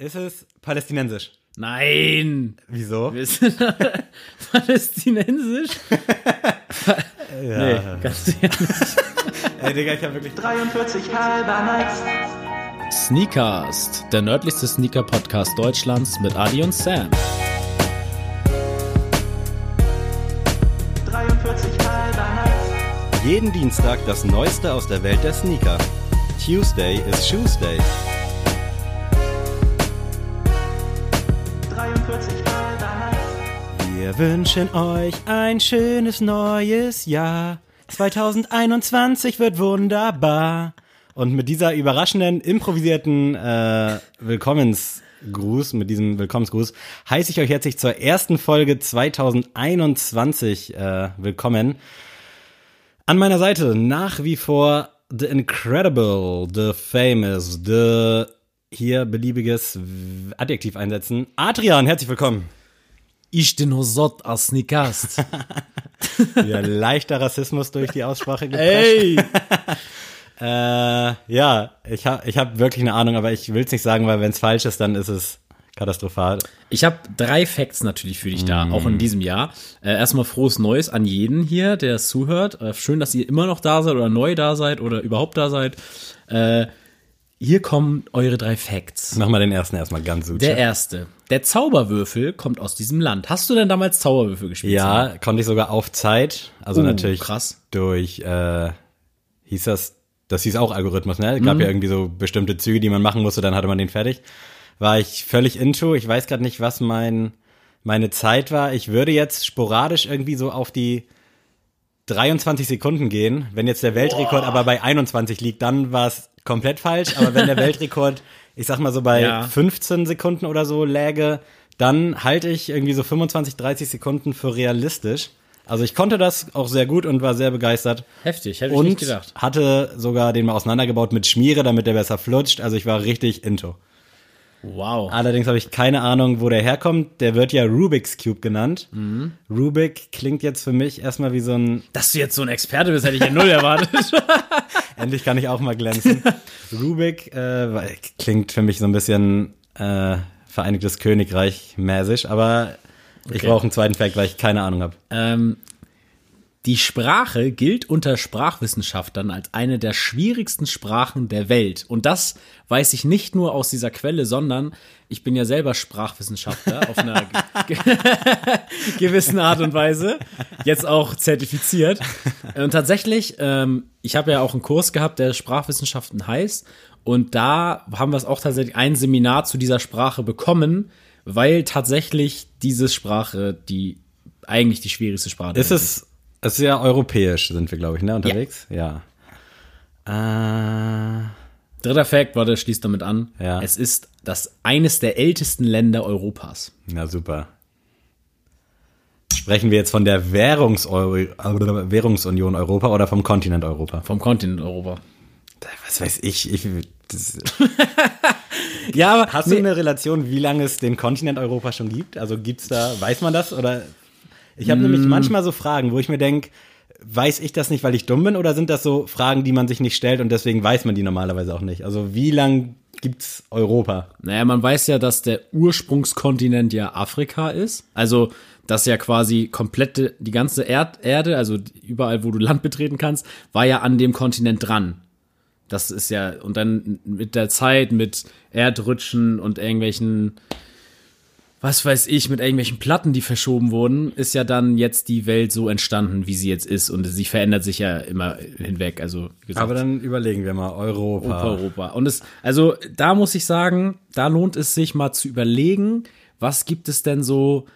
Ist es palästinensisch? Nein! Wieso? Wir sind palästinensisch? Ja. Nee, ganz ehrlich. Ey, Digga, ich hab wirklich. 43 halber Nights. Sneakers, der nördlichste Sneaker-Podcast Deutschlands mit Adi und Sam. 43 halber Nights. Jeden Dienstag das Neueste aus der Welt der Sneaker. Tuesday is Shoesday. Wir wünschen euch ein schönes neues Jahr. 2021 wird wunderbar. Und mit dieser überraschenden, improvisierten äh, Willkommensgruß, mit diesem Willkommensgruß, heiße ich euch herzlich zur ersten Folge 2021 äh, willkommen. An meiner Seite nach wie vor The Incredible, The Famous, The hier beliebiges Adjektiv einsetzen. Adrian, herzlich willkommen. Ich den Hosot als Sneakers. Ja, leichter Rassismus durch die Aussprache geprescht. Ey! Äh, ja, ich habe ich hab wirklich eine Ahnung, aber ich will es nicht sagen, weil wenn es falsch ist, dann ist es katastrophal. Ich habe drei Facts natürlich für dich da, auch in diesem Jahr. Äh, erstmal frohes Neues an jeden hier, der es zuhört. Äh, schön, dass ihr immer noch da seid oder neu da seid oder überhaupt da seid. Äh, hier kommen eure drei Facts. Mach mal den ersten erstmal ganz super. Der erste. Der Zauberwürfel kommt aus diesem Land. Hast du denn damals Zauberwürfel gespielt? Ja, konnte ich sogar auf Zeit. Also Oh, natürlich krass. durch, äh, hieß das, das hieß auch Algorithmus, ne? Es gab Mhm. ja irgendwie so bestimmte Züge, die man machen musste, dann hatte man den fertig. War ich völlig into. Ich weiß gerade nicht, was mein, meine Zeit war. Ich würde jetzt sporadisch irgendwie so auf die 23 Sekunden gehen. Wenn jetzt der Weltrekord aber bei 21 liegt, dann war es komplett falsch. Aber wenn der Weltrekord, ich sag mal so bei Ja. 15 Sekunden oder so läge, dann halte ich irgendwie so 25, 30 Sekunden für realistisch. Also ich konnte das auch sehr gut und war sehr begeistert. Heftig, hätte ich Und nicht gedacht. hatte sogar den mal auseinandergebaut mit Schmiere, damit der besser flutscht. Also ich war richtig into. Wow. Allerdings habe ich keine Ahnung, wo der herkommt. Der wird ja Rubik's Cube genannt. Mhm. Rubik klingt jetzt für mich erstmal wie so ein Dass du jetzt so ein Experte bist, hätte ich ja null erwartet. Endlich kann ich auch mal glänzen. Rubik äh, klingt für mich so ein bisschen äh, Vereinigtes Königreich mäßig, aber ich Okay. brauche einen zweiten Fact, weil ich keine Ahnung habe. ähm, die Sprache gilt unter Sprachwissenschaftlern als eine der schwierigsten Sprachen der Welt. Und das weiß ich nicht nur aus dieser Quelle, sondern ich bin ja selber Sprachwissenschaftler auf einer ge gewissen Art und Weise. Jetzt auch zertifiziert. Und tatsächlich, ähm, ich habe ja auch einen Kurs gehabt, der Sprachwissenschaften heißt. Und da haben wir es auch tatsächlich ein Seminar zu dieser Sprache bekommen, weil tatsächlich diese Sprache die eigentlich die schwierigste Sprache Ist es, es ist ja europäisch, sind wir, glaube ich, ne, unterwegs? Ja. Äh, Dritter Fact, warte, schließt damit an. Ja. Es ist das eines der ältesten Länder Europas. na super. Sprechen wir jetzt von der Währungs Währungsunion Europa oder vom Kontinent Europa? Vom Kontinent Europa. Was weiß ich. ich das, Ja, aber Hast du eine Relation, wie lange es den Kontinent Europa schon gibt? Also gibt's da, weiß man das? Oder ich habe nämlich manchmal so Fragen, wo ich mir denk, weiß ich das nicht, weil ich dumm bin, oder sind das so Fragen, die man sich nicht stellt und deswegen weiß man die normalerweise auch nicht? Also wie lang gibt's Europa? naja, man weiß ja, dass der Ursprungskontinent ja Afrika ist. Also, dass ja quasi komplette, die ganze Erd Erde, also überall, wo du Land betreten kannst, war ja an dem Kontinent dran. Das ist ja, und dann mit der Zeit, mit Erdrutschen und irgendwelchen, was weiß ich, mit irgendwelchen Platten, die verschoben wurden, ist ja dann jetzt die Welt so entstanden, wie sie jetzt ist. Und sie verändert sich ja immer hinweg. Also, gesagt, Aber dann überlegen wir mal Europa. Europa. Und es, also da muss ich sagen, da lohnt es sich mal zu überlegen, was gibt es denn so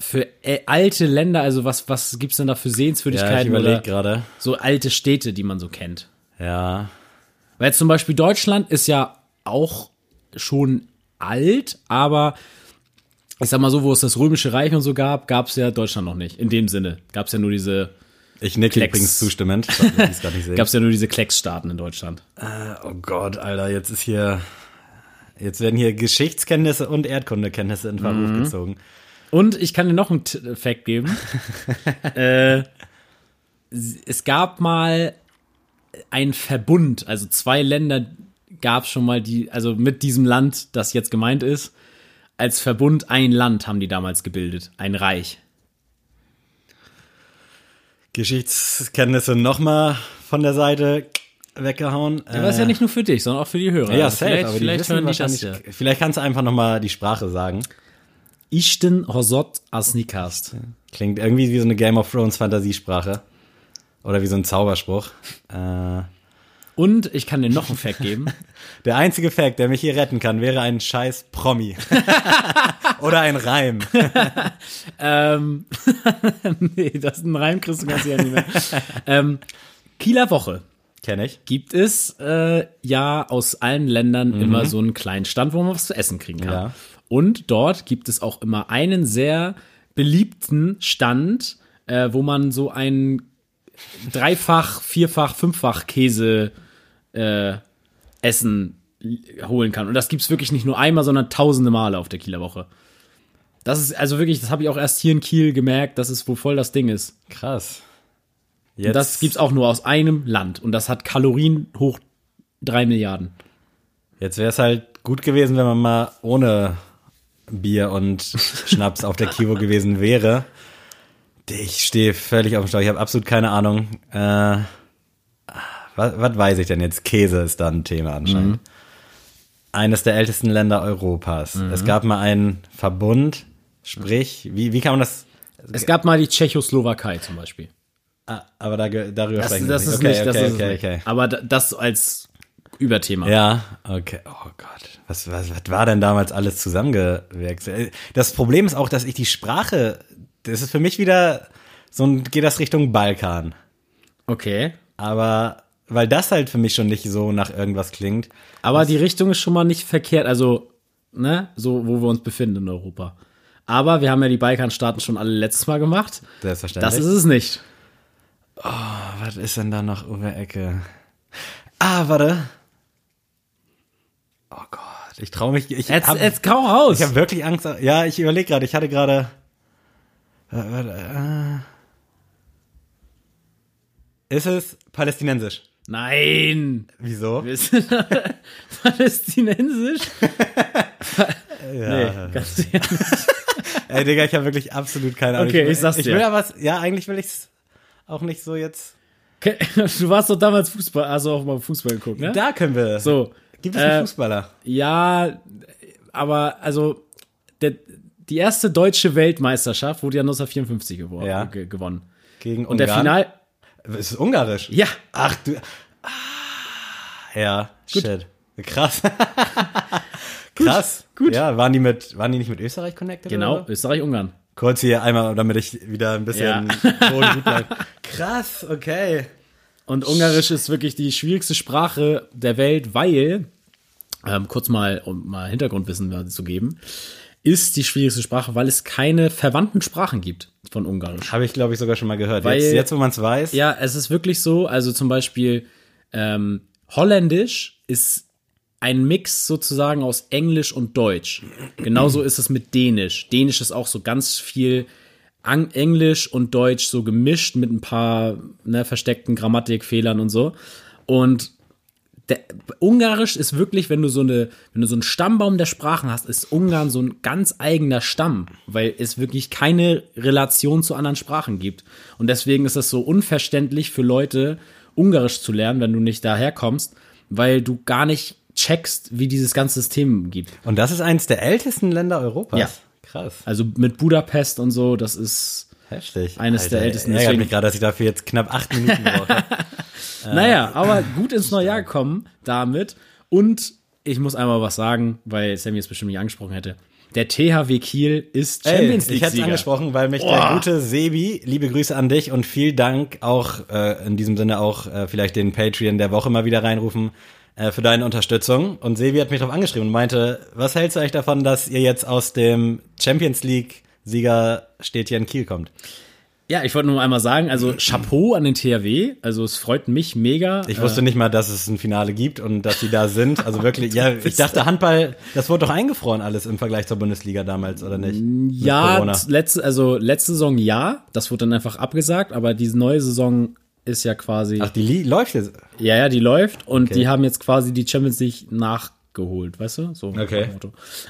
für äh, alte Länder, also was, was gibt's denn da für Ja, ich Sehenswürdigkeiten überlege oder gerade. so alte Städte, die man so kennt? Ja. Weil zum Beispiel Deutschland ist ja auch schon alt, aber ich sag mal so, wo es das Römische Reich und so gab, gab's ja Deutschland noch nicht. In dem Sinne. Gab's ja nur diese, Ich nicke Klecks. übrigens zustimmend. Sehen. gab's ja nur diese Klecksstaaten in Deutschland. Oh Gott, Alter, jetzt ist hier, jetzt werden hier Geschichtskenntnisse und Erdkundekenntnisse in Verruf Mhm. gezogen. Und ich kann dir noch einen T- Fact geben. äh, es gab mal einen Verbund, also zwei Länder, gab es schon mal die, also mit diesem Land, das jetzt gemeint ist, als Verbund ein Land haben die damals gebildet, ein Reich. Geschichtskenntnisse nochmal von der Seite weggehauen. Aber das ist ja nicht nur für dich, sondern auch für die Hörer. Ja, Also safe, vielleicht, aber vielleicht hören die das ja. vielleicht kannst du einfach nochmal die Sprache sagen. Ishten Hosot Asnikast. Klingt irgendwie wie so eine Game of Thrones Fantasiesprache. Oder wie so ein Zauberspruch. Äh, Und ich kann dir noch einen Fact geben. der einzige Fact, der mich hier retten kann, wäre ein scheiß Promi. Oder ein Reim. ähm, nee, das ist ein Reim, kriegst du ganz ja nicht mehr. ähm, Kieler Woche. Kenn ich. gibt es äh, ja aus allen Ländern immer so einen kleinen Stand, wo man was zu essen kriegen kann. Ja. Und dort gibt es auch immer einen sehr beliebten Stand, äh, wo man so einen dreifach, vierfach, fünffach Käse äh, Essen holen kann. Und das gibt's wirklich nicht nur einmal, sondern tausende Male auf der Kieler Woche. Das ist also wirklich, das habe ich auch erst hier in Kiel gemerkt, dass es wohl voll das Ding ist. Krass. Und Jetzt, das gibt's auch nur aus einem Land. Und das hat Kalorien hoch drei Milliarden. jetzt wäre es halt gut gewesen, wenn man mal ohne Bier und Schnaps auf der Kivo gewesen wäre. Ich stehe völlig auf dem Schlauch. Ich habe absolut keine Ahnung. Äh, was, was weiß ich denn jetzt? Käse ist da ein Thema anscheinend. Eines der ältesten Länder Europas. Es gab mal einen Verbund, sprich, wie, wie kann man das? Es gab mal die Tschechoslowakei zum Beispiel. Ah, aber da, darüber Das, sprechen wir das ist okay, nicht, das okay, ist okay, nicht. okay. Aber da- das als Überthema. Ja, okay. Oh Gott. Was, was, was war denn damals alles zusammengewirkt? Das Problem ist auch, dass ich die Sprache, das ist für mich wieder so ein, geht das Richtung Balkan. Okay. Aber, weil das halt für mich schon nicht so nach irgendwas klingt. Aber die Richtung ist schon mal nicht verkehrt, also, ne, so, wo wir uns befinden in Europa. Aber wir haben ja die Balkanstaaten schon alle letztes Mal gemacht. Selbstverständlich. Das ist es nicht. Was ist denn da noch um die Ecke? Ah, warte. Oh Gott. Ich traue mich. Ich Jetzt, hab, jetzt kau raus. ich habe wirklich Angst. Ja, ich überlege gerade. Ich hatte gerade. Äh, äh. Ist es palästinensisch? Nein. Wieso? Wir sind palästinensisch? Nee, ganz ehrlich. Ey, Digga, ich habe wirklich absolut keine Ahnung. Okay, will- ich sag's Ich dir. will aber, ja, eigentlich will ich's auch nicht so jetzt. Du warst doch damals Fußball, also auch mal Fußball geguckt, ne? Da können wir. So. Gibt es äh, einen Fußballer? Ja, aber also der, die erste deutsche Weltmeisterschaft wurde ja 1954 gewor Ja. ge gewonnen. Gegen Und der Ungarn? Final, Ist es ungarisch? ja, Ach du. Ah, ja, shit. Krass. Krass. gut. Ja, waren die mit, waren die nicht mit Österreich connected? genau? Österreich-Ungarn. Kurz hier einmal, damit ich wieder ein bisschen Ja. Gut. Krass, okay. Und Ungarisch ist wirklich die schwierigste Sprache der Welt, weil, ähm, kurz mal, um mal Hintergrundwissen zu geben, ist die schwierigste Sprache, weil es keine verwandten Sprachen gibt von Ungarisch. Habe ich, glaube ich, sogar schon mal gehört. Weil- jetzt, jetzt, wo man es weiß. Ja, es ist wirklich so, also zum Beispiel ähm, Holländisch ist ein Mix sozusagen aus Englisch und Deutsch. Genauso ist es mit Dänisch. Dänisch ist auch so ganz viel Englisch und Deutsch so gemischt mit ein paar ne, versteckten Grammatikfehlern und so. Und der, Ungarisch ist wirklich, wenn du so eine, wenn du so einen Stammbaum der Sprachen hast, ist Ungarn so ein ganz eigener Stamm, weil es wirklich keine Relation zu anderen Sprachen gibt. Und deswegen ist es so unverständlich für Leute, Ungarisch zu lernen, wenn du nicht daherkommst, weil du gar nicht checkst, wie dieses ganze System gibt. Und das ist eins der ältesten Länder Europas. Ja. Krass. Also mit Budapest und so, das ist, Heftig. Eines der ältesten, deswegen- mich gerade, dass ich dafür jetzt knapp acht Minuten brauche. naja, aber gut ins neue Jahr gekommen damit. Und ich muss einmal was sagen, weil Sammy es bestimmt nicht angesprochen hätte. Der THW Kiel ist Champions Ey, ich hätte es angesprochen, weil mich Oh. der gute Sebi, liebe Grüße an dich und vielen Dank auch äh, in diesem Sinne auch äh, vielleicht den Patreon der Woche mal wieder reinrufen äh, für deine Unterstützung. Und Sebi hat mich darauf angeschrieben und meinte, was hältst du eigentlich davon, dass ihr jetzt aus dem Champions League Sieger steht hier in Kiel kommt? Ja, ich wollte nur einmal sagen, also Chapeau an den THW. Also es freut mich mega. Ich wusste nicht mal, dass es ein Finale gibt und dass die da sind. Also wirklich, ja, ich dachte Handball, das wurde doch eingefroren alles im Vergleich zur Bundesliga damals, oder nicht? Mit ja, Corona. letzte, also letzte Saison ja, das wurde dann einfach abgesagt, aber diese neue Saison ist ja quasi, Ach, die läuft jetzt. ja, ja, die läuft und Okay. die haben jetzt quasi die Champions League nachgeholt, weißt du? So. Okay.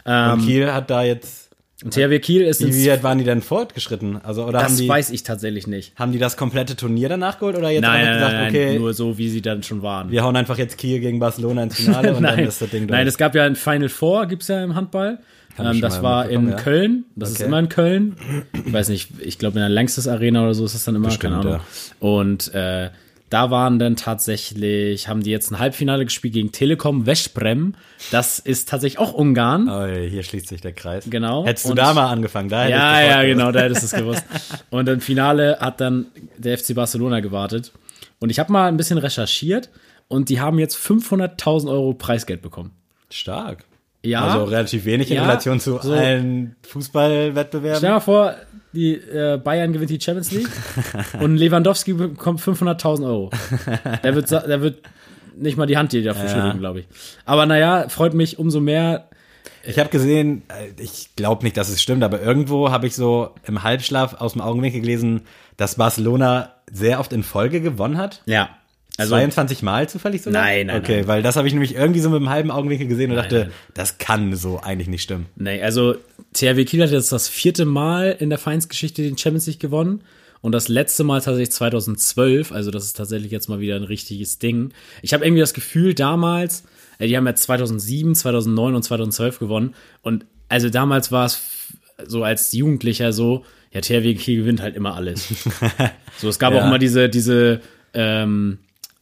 Ähm, Und Kiel hat da jetzt. Und THW Kiel ist Wie, wie weit waren die denn fortgeschritten? Also, oder haben das die, weiß ich tatsächlich nicht. haben die das komplette Turnier danach geholt oder jetzt Nein, einfach gesagt, nein, okay, nur so, wie sie dann schon waren. wir hauen einfach jetzt Kiel gegen Barcelona ins Finale und dann ist das Ding durch. nein, es gab ja ein Final Four, gibt's ja im Handball. Ähm, das war in ja. Köln. Das ist Okay. immer in Köln. Ich weiß nicht, ich glaube in der Längstes Arena oder so ist das dann immer, Bestimmt, keine Ahnung. Und äh, da waren dann tatsächlich, haben die jetzt ein Halbfinale gespielt gegen Telekom Veszprem. Das ist tatsächlich auch Ungarn. Oh, hier schließt sich der Kreis. Genau. Hättest du Und- da mal angefangen, da Ja, ja, gewusst. genau, da hättest du es gewusst. Und im Finale hat dann der FC Barcelona gewartet. Und ich habe mal ein bisschen recherchiert und die haben jetzt 500.000 Euro Preisgeld bekommen. Stark. Ja. Also relativ wenig in Ja, Relation zu so- allen Fußballwettbewerben. Stell dir mal vor, die äh, Bayern gewinnt die Champions League und Lewandowski bekommt 500.000 Euro. Der wird, der wird nicht mal die Hand dir dafür Ja. schütteln, glaube ich. Aber naja, freut mich umso mehr. Ich habe gesehen, äh, ich glaube nicht, dass es stimmt, aber irgendwo habe ich so im Halbschlaf aus dem Augenwinkel gelesen, dass Barcelona sehr oft in Folge gewonnen hat. Ja. Also, 22 Mal zufällig sogar? Nein, nein, Okay, nein. weil das habe ich nämlich irgendwie so mit dem halben Augenwinkel gesehen und dachte, nein. das kann so eigentlich nicht stimmen. nee, also THW Kiel hat jetzt das vierte Mal in der Vereinsgeschichte den Champions League gewonnen. Und das letzte Mal tatsächlich 2012, also das ist tatsächlich jetzt mal wieder ein richtiges Ding. Ich habe irgendwie das Gefühl, damals, äh, die haben ja 2007, 2009 und 2012 gewonnen. Und also damals war es so als Jugendlicher so, ja, THW Kiel gewinnt halt immer alles. so, es gab Ja. auch immer diese, diese, ähm,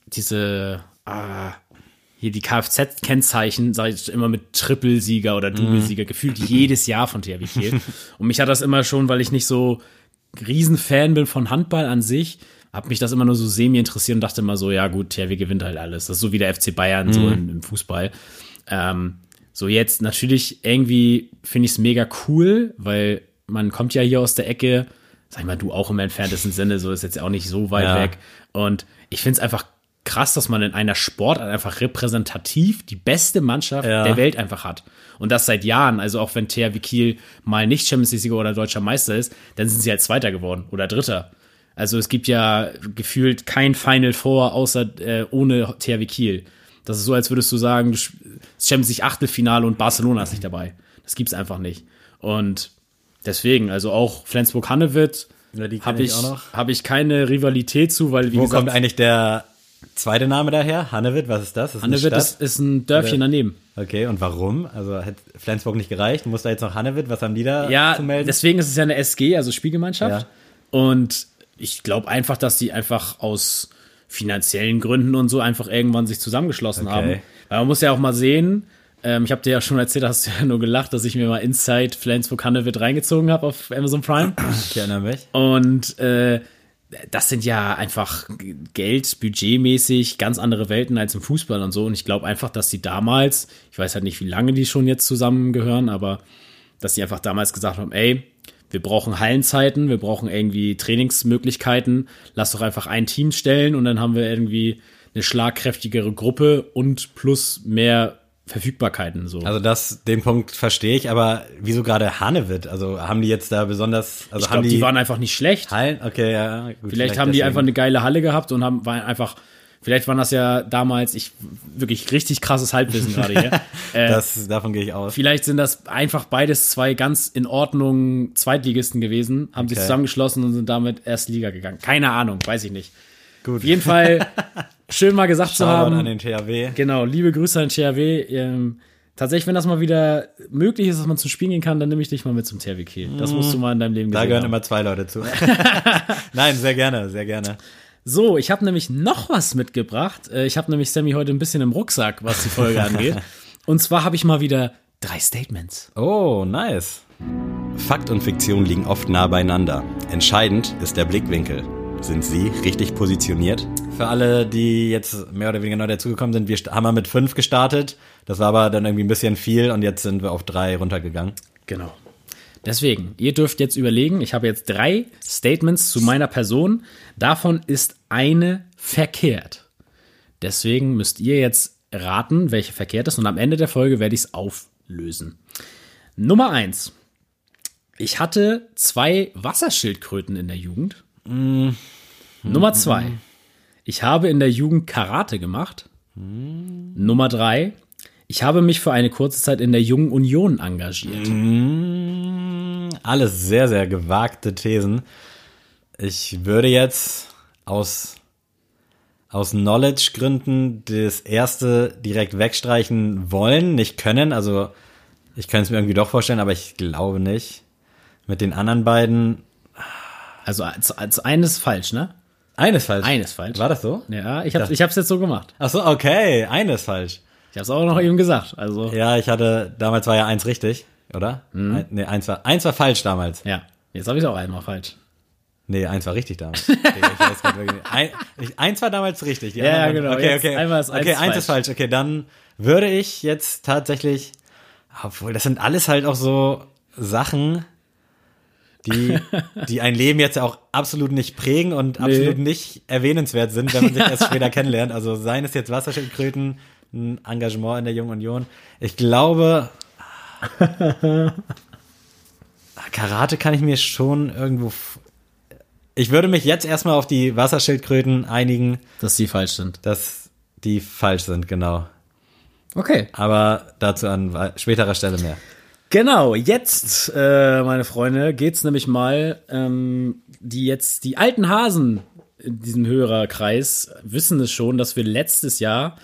diese, ah, hier die Kfz-Kennzeichen, sage ich immer mit Trippelsieger oder Doublesieger, gefühlt jedes Jahr von THW Kiel. Und mich hat das immer schon, weil ich nicht so Riesenfan bin von Handball an sich, hat mich das immer nur so semi interessiert und dachte immer so, ja gut, THW gewinnt halt alles. Das ist so wie der FC Bayern so im, im Fußball. Ähm, so jetzt natürlich irgendwie finde ich es mega cool, weil man kommt ja hier aus der Ecke, sag ich mal, du auch im entferntesten Sinne, so ist jetzt auch nicht so weit Ja. weg. Und ich finde es einfach krass, dass man in einer Sportart einfach repräsentativ die beste Mannschaft Ja. der Welt einfach hat. Und das seit Jahren. Also auch wenn THW Kiel mal nicht Champions League-Sieger oder deutscher Meister ist, dann sind sie halt Zweiter geworden oder Dritter. Also es gibt ja gefühlt kein Final Four außer äh, ohne THW Kiel. Das ist so, als würdest du sagen, du Champions League Achtelfinale und Barcelona ist nicht dabei. Das gibt's einfach nicht. Und deswegen, also auch Flensburg-Hannewitt Ja, habe ich ich, hab ich keine Rivalität zu, weil wie Wo gesagt, kommt eigentlich der zweite Name daher? Hannewitt, was ist das? das ist Hannewitt ist, ist ein Dörfchen Oder- daneben. Okay, und warum? Also hat Flensburg nicht gereicht? Muss da jetzt noch Hannewitt? Was haben die da Ja, zu melden? deswegen ist es ja eine SG, also Spielgemeinschaft. Ja. Und ich glaube einfach, dass die einfach aus finanziellen Gründen und so einfach irgendwann sich zusammengeschlossen Okay. haben. Weil man muss ja auch mal sehen, ähm, ich habe dir ja schon erzählt, hast du ja nur gelacht, dass ich mir mal Inside Flensburg Hannewitt reingezogen habe auf Amazon Prime. ich erinnere mich. Und äh, das sind ja einfach Geld, budgetmäßig ganz andere Welten als im Fußball und so. Und ich glaube einfach, dass die damals, ich weiß halt nicht, wie lange die schon jetzt zusammengehören, aber dass die einfach damals gesagt haben, ey, wir brauchen Hallenzeiten, wir brauchen irgendwie Trainingsmöglichkeiten, lass doch einfach ein Team stellen und dann haben wir irgendwie eine schlagkräftigere Gruppe und plus mehr Verfügbarkeiten so. Also das, den Punkt verstehe ich, aber wieso gerade Hannewitt? Also haben die jetzt da besonders, also ich haben glaube, die, waren einfach nicht schlecht. Hallen? Okay, ja, gut. Vielleicht, haben die deswegen. einfach eine geile Halle gehabt und haben waren einfach, vielleicht waren das ja damals, ich wirklich richtig krasses Halbwissen gerade hier. Äh, Das, davon gehe ich aus. vielleicht sind das einfach beides zwei ganz in Ordnung Zweitligisten gewesen, haben sich Okay. zusammengeschlossen und sind damit erste Liga gegangen. Keine Ahnung, weiß ich nicht. Gut. Auf jeden Fall schön mal gesagt zu Shoutout haben. an den THW. Genau, liebe Grüße an THW. Ähm, tatsächlich, wenn das mal wieder möglich ist, dass man zum Spielen gehen kann, dann nehme ich dich mal mit zum THW Kiel. Das musst du mal in deinem Leben Da gesehen gehören haben. immer zwei Leute zu. Nein, sehr gerne, sehr gerne. So, ich habe nämlich noch was mitgebracht. Äh, Ich habe nämlich Sammy heute ein bisschen im Rucksack, was die Folge angeht. Und zwar habe ich mal wieder drei Statements. Oh, nice. Fakt und Fiktion liegen oft nah beieinander. Entscheidend ist der Blickwinkel. Sind Sie richtig positioniert? Für alle, die jetzt mehr oder weniger neu dazugekommen sind, wir haben mal mit fünf gestartet. Das war aber dann irgendwie ein bisschen viel und jetzt sind wir auf drei runtergegangen. Genau. Deswegen, ihr dürft jetzt überlegen, ich habe jetzt drei Statements zu meiner Person. Davon ist eine verkehrt. Deswegen müsst ihr jetzt raten, welche verkehrt ist. Und am Ende der Folge werde ich es auflösen. Nummer eins. Ich hatte zwei Wasserschildkröten in der Jugend. Nummer zwei. Ich habe in der Jugend Karate gemacht. Nummer drei. Ich habe mich für eine kurze Zeit in der Jungen Union engagiert. Alles sehr, sehr gewagte Thesen. Ich würde jetzt aus, aus Knowledge-Gründen das erste direkt wegstreichen wollen, nicht können. Also ich könnte es mir irgendwie doch vorstellen, aber ich glaube nicht. Mit den anderen beiden. Also als, als eines falsch, ne? Eines falsch. Eines falsch. War das so? Ja, ich hab's, ich hab's jetzt so gemacht. Ach so, okay. Eines falsch. Ich hab's auch noch eben gesagt. Also, Ja, ich hatte, damals war ja eins richtig, oder? Ein, nee, eins war, eins war falsch damals. ja. Jetzt habe ich auch einmal falsch. Nee, eins war richtig damals. Ich weiß nicht. ein, ich, eins war damals richtig. Die Ja, ja, genau. Okay, Jetzt okay. einmal ist eins okay, eins ist falsch. Okay, dann würde ich jetzt tatsächlich, obwohl das sind alles halt auch so Sachen, die, die ein Leben jetzt auch absolut nicht prägen und absolut nicht erwähnenswert sind, wenn man sich erst später kennenlernt. Also seien es jetzt Wasserschildkröten, ein Engagement in der Jungen Union. Ich glaube, Karate kann ich mir schon irgendwo. Ich würde mich jetzt erstmal auf die Wasserschildkröten einigen, Dass die falsch sind. dass die falsch sind, genau. Okay. Aber dazu an späterer Stelle mehr. Genau, jetzt, äh, meine Freunde, geht's nämlich mal, ähm, die jetzt, die alten Hasen in diesem Hörerkreis wissen es schon, dass wir letztes Jahr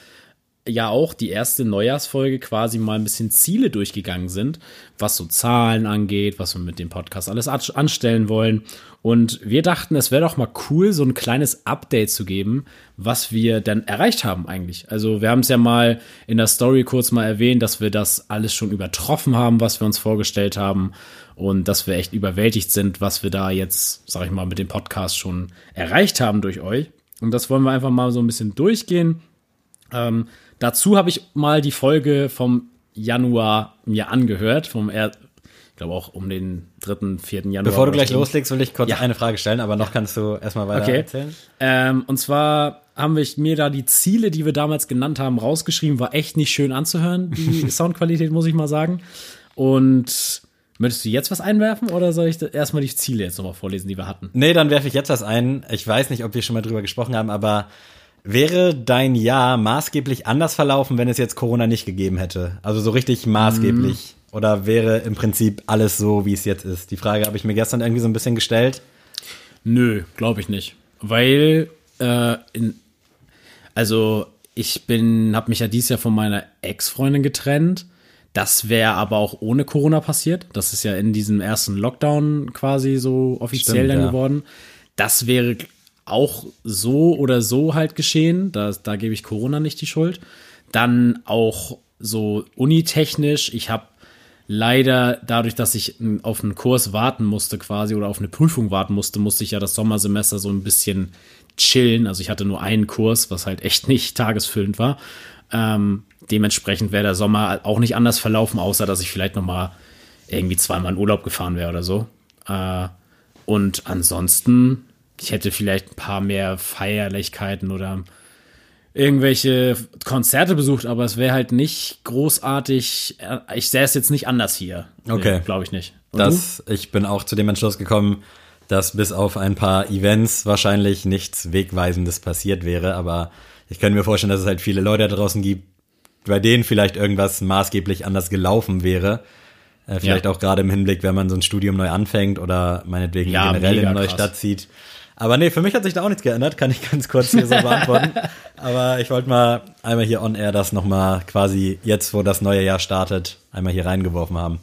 ja auch die erste Neujahrsfolge quasi mal ein bisschen Ziele durchgegangen sind, was so Zahlen angeht, was wir mit dem Podcast alles an- anstellen wollen. Und wir dachten, es wäre doch mal cool, so ein kleines Update zu geben, was wir dann erreicht haben eigentlich. Also wir haben es ja mal in der Story kurz mal erwähnt, dass wir das alles schon übertroffen haben, was wir uns vorgestellt haben und dass wir echt überwältigt sind, was wir da jetzt, sag ich mal, mit dem Podcast schon erreicht haben durch euch. Und das wollen wir einfach mal so ein bisschen durchgehen. Ähm, dazu habe ich mal die Folge vom Januar mir angehört, vom er ich glaube auch um den 3., 4. Januar. Bevor du gleich so. loslegst, will ich kurz Ja. eine Frage stellen, aber noch kannst du erstmal weiter Okay. erzählen. Ähm, und zwar haben wir mir da die Ziele, die wir damals genannt haben, rausgeschrieben. War echt nicht schön anzuhören, die Soundqualität, muss ich mal sagen. Und möchtest du jetzt was einwerfen oder soll ich erstmal die Ziele jetzt nochmal vorlesen, die wir hatten? Nee, dann werfe ich jetzt was ein. Ich weiß nicht, ob wir schon mal drüber gesprochen haben, aber wäre dein Jahr maßgeblich anders verlaufen, wenn es jetzt Corona nicht gegeben hätte? Also so richtig maßgeblich. Oder wäre im Prinzip alles so, wie es jetzt ist? Die Frage habe ich mir gestern irgendwie so ein bisschen gestellt. Nö, glaube ich nicht. Weil, äh, in, also ich bin, habe mich ja dieses Jahr von meiner Ex-Freundin getrennt. Das wäre aber auch ohne Corona passiert. Das ist ja in diesem ersten Lockdown quasi so offiziell Stimmt, dann ja. geworden. Das wäre auch so oder so halt geschehen. Da, da gebe ich Corona nicht die Schuld. Dann auch so unitechnisch. Ich habe leider dadurch, dass ich auf einen Kurs warten musste quasi oder auf eine Prüfung warten musste, musste ich ja das Sommersemester so ein bisschen chillen. Also ich hatte nur einen Kurs, was halt echt nicht tagesfüllend war. Ähm, dementsprechend wäre der Sommer auch nicht anders verlaufen, außer dass ich vielleicht noch mal irgendwie zweimal in Urlaub gefahren wäre oder so. Äh, und ansonsten, ich hätte vielleicht ein paar mehr Feierlichkeiten oder irgendwelche Konzerte besucht, aber es wäre halt nicht großartig. äh, Ich sähe es jetzt nicht anders hier. Okay. Glaube ich nicht. Und Das, ich bin auch zu dem Entschluss gekommen, dass bis auf ein paar Events wahrscheinlich nichts Wegweisendes passiert wäre. Aber ich könnte mir vorstellen, dass es halt viele Leute da draußen gibt, bei denen vielleicht irgendwas maßgeblich anders gelaufen wäre. Äh, vielleicht Ja. auch gerade im Hinblick, wenn man so ein Studium neu anfängt oder meinetwegen Ja, generell in eine neue krass. Stadt zieht. Aber nee, für mich hat sich da auch nichts geändert, kann ich ganz kurz hier so beantworten. Aber ich wollte mal einmal hier on air das nochmal quasi jetzt, wo das neue Jahr startet, einmal hier reingeworfen haben.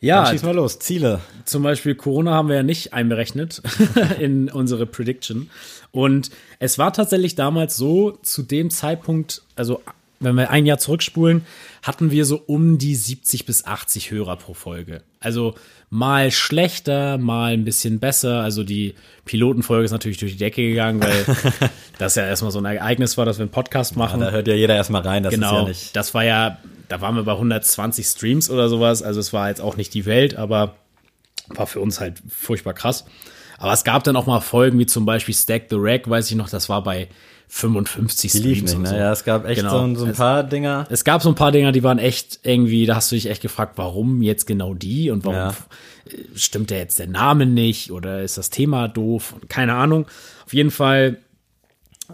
Ja, Dann schieß mal los. Ziele. zum Beispiel Corona haben wir ja nicht einberechnet in unsere Prediction. Und es war tatsächlich damals so, zu dem Zeitpunkt, also wenn wir ein Jahr zurückspulen, hatten wir so um die 70 bis 80 Hörer pro Folge. Also mal schlechter, mal ein bisschen besser. Also die Pilotenfolge ist natürlich durch die Decke gegangen, weil das ja erstmal so ein Ereignis war, dass wir einen Podcast machen. Da hört ja jeder erstmal rein, das ist Genau, ja nicht. das war ja, da waren wir bei 120 Streams oder sowas, also es war jetzt auch nicht die Welt, aber war für uns halt furchtbar krass. Aber es gab dann auch mal Folgen wie zum Beispiel Stack the Rack, weiß ich noch, das war bei 55 Die Streams nicht, und ne? so. Ja, es gab echt Genau. so, so ein Es- paar Dinger. Es gab so ein paar Dinger, die waren echt irgendwie, da hast du dich echt gefragt, warum jetzt genau die und warum Ja. stimmt da jetzt der Name nicht oder ist das Thema doof? Keine Ahnung. Auf jeden Fall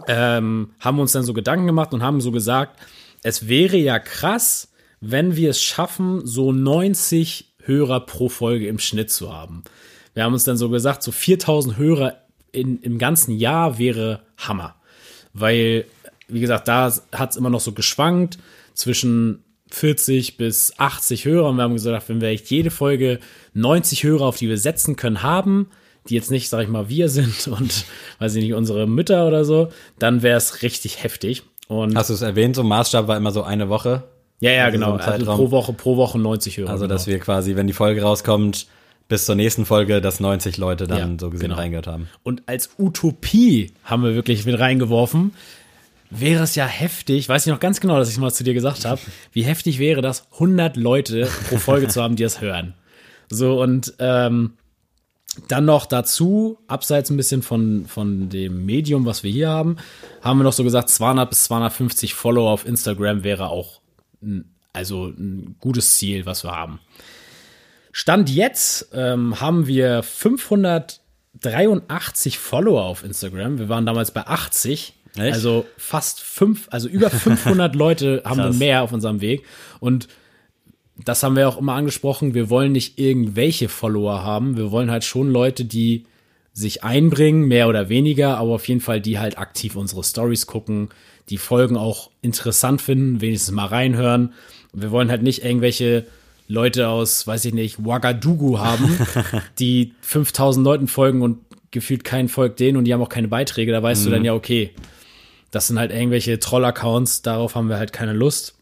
ähm, haben uns dann so Gedanken gemacht und haben so gesagt, es wäre ja krass, wenn wir es schaffen, so 90 Hörer pro Folge im Schnitt zu haben. Wir haben uns dann so gesagt, so 4000 Hörer in, im ganzen Jahr wäre Hammer. Weil, wie gesagt, da hat es immer noch so geschwankt zwischen 40 bis 80 Hörer und wir haben gesagt, wenn wir echt jede Folge 90 Hörer, auf die wir setzen können, haben, die jetzt nicht, sag ich mal, wir sind und, weiß ich nicht, unsere Mütter oder so, dann wäre es richtig heftig. Und Hast du es erwähnt, so Maßstab war immer so eine Woche? ja, ja, also genau. so Also pro Woche, pro Woche 90 Hörer. Also, genau. dass wir quasi, wenn die Folge rauskommt, bis zur nächsten Folge, dass 90 Leute dann Ja, so gesehen genau. reingehört haben. Und als Utopie haben wir wirklich mit reingeworfen. Wäre es ja heftig, weiß ich noch ganz genau, dass ich mal zu dir gesagt habe, wie heftig wäre das, 100 Leute pro Folge zu haben, die das hören. So, und ähm, dann noch dazu, abseits ein bisschen von, von dem Medium, was wir hier haben, haben wir noch so gesagt, 200 bis 250 Follower auf Instagram wäre auch ein, also ein gutes Ziel, was wir haben. Stand jetzt ähm, haben wir 583 Follower auf Instagram. Wir waren damals bei 80. Echt? Also fast fünf, also über 500 Leute haben wir mehr auf unserem Weg. Und das haben wir auch immer angesprochen. Wir wollen nicht irgendwelche Follower haben. Wir wollen halt schon Leute, die sich einbringen, mehr oder weniger, aber auf jeden Fall, die halt aktiv unsere Stories gucken, die Folgen auch interessant finden, wenigstens mal reinhören. Wir wollen halt nicht irgendwelche Leute aus, weiß ich nicht, Ouagadougou haben, die 5000 Leuten folgen und gefühlt kein folgt denen und die haben auch keine Beiträge. Da weißt du dann ja, okay, das sind halt irgendwelche Troll-Accounts, darauf haben wir halt keine Lust.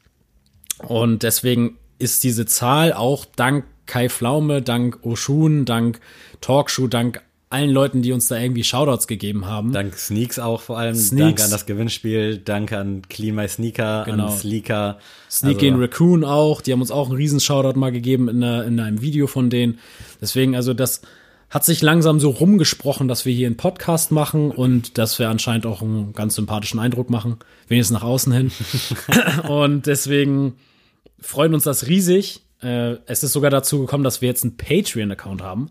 Und deswegen ist diese Zahl auch dank Kai Pflaume, dank Oshun, dank Talkshow, dank allen Leuten, die uns da irgendwie Shoutouts gegeben haben. Dank Sneaks auch vor allem. Sneaks. Danke an das Gewinnspiel. Danke an Clean My Sneaker, Genau. an Sleeker. Sneak Also, Raccoon auch, die haben uns auch einen riesen Shoutout mal gegeben in, einer, in einem Video von denen. Deswegen, also das hat sich langsam so rumgesprochen, dass wir hier einen Podcast machen und dass wir anscheinend auch einen ganz sympathischen Eindruck machen, wenigstens nach außen hin. und deswegen freuen uns das riesig. Äh, es ist sogar dazu gekommen, dass wir jetzt einen Patreon-Account haben,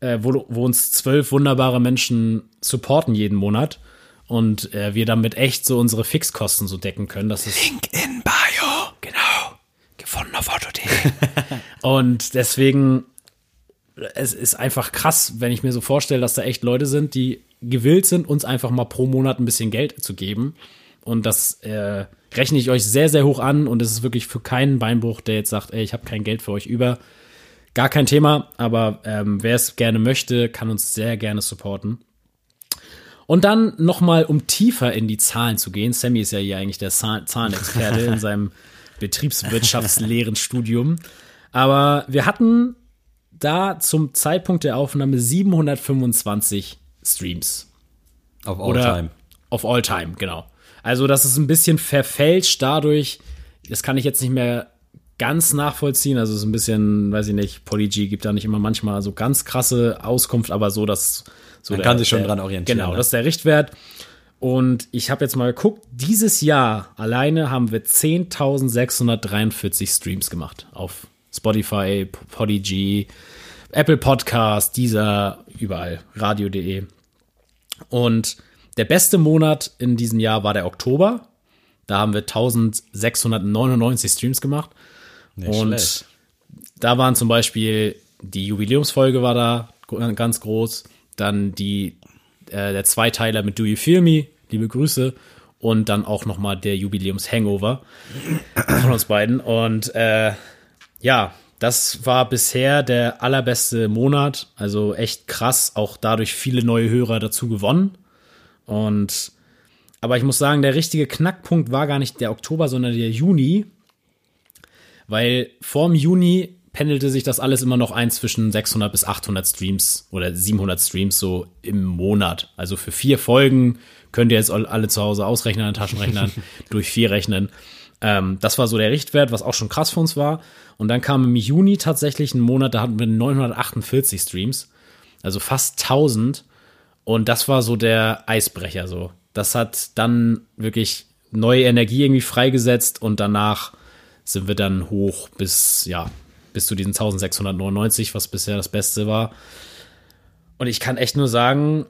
äh, wo, wo uns zwölf wunderbare Menschen supporten jeden Monat und äh, wir damit echt so unsere Fixkosten so decken können. Das ist Link in Bio. Genau. Gefunden auf Autothek. und deswegen, es ist einfach krass, wenn ich mir so vorstelle, dass da echt Leute sind, die gewillt sind, uns einfach mal pro Monat ein bisschen Geld zu geben. Und das äh, rechne ich euch sehr, sehr hoch an. Und es ist wirklich für keinen Beinbruch, der jetzt sagt, ey, ich habe kein Geld für euch über. Gar kein Thema, aber ähm, wer es gerne möchte, kann uns sehr gerne supporten. Und dann nochmal, um tiefer in die Zahlen zu gehen. Sammy ist ja hier eigentlich der Zahl- Zahlenexperte in seinem Betriebswirtschaftslehren-Studium. Aber wir hatten da zum Zeitpunkt der Aufnahme 725 Streams. Auf All Oder Time. auf All Time, genau. Also das ist ein bisschen verfälscht dadurch, das kann ich jetzt nicht mehr ganz nachvollziehen. Also es ist ein bisschen, weiß ich nicht, Polyg gibt da nicht immer manchmal so ganz krasse Auskunft, aber so, dass so Man kann sich schon dran orientieren, Genau, ne? das ist der Richtwert. Und ich habe jetzt mal geguckt, dieses Jahr alleine haben wir 10.643 Streams gemacht auf Spotify, Podigy, Apple Podcast, dieser überall, radio.de. Und der beste Monat in diesem Jahr war der Oktober. Da haben wir 1699 Streams gemacht. Nicht und schlecht. da waren zum Beispiel die Jubiläumsfolge war da ganz groß. Dann die, äh, der Zweiteiler mit Do You Feel Me, liebe Grüße. Und dann auch noch mal der Jubiläums-Hangover von uns beiden. Und äh, ja, das war bisher der allerbeste Monat. Also echt krass. Auch dadurch viele neue Hörer dazu gewonnen. Und aber ich muss sagen, der richtige Knackpunkt war gar nicht der Oktober, sondern der Juni. Weil vorm Juni pendelte sich das alles immer noch ein zwischen 600 bis 800 Streams oder 700 Streams so im Monat. Also für vier Folgen könnt ihr jetzt alle zu Hause ausrechnen an Taschenrechnern, durch vier rechnen. Ähm, das war so der Richtwert, was auch schon krass für uns war. Und dann kam im Juni tatsächlich ein Monat, da hatten wir 948 Streams, also fast 1000. Und das war so der Eisbrecher so. Das hat dann wirklich neue Energie irgendwie freigesetzt und danach sind wir dann hoch bis, ja, bis zu diesen 1699, was bisher das Beste war. Und ich kann echt nur sagen,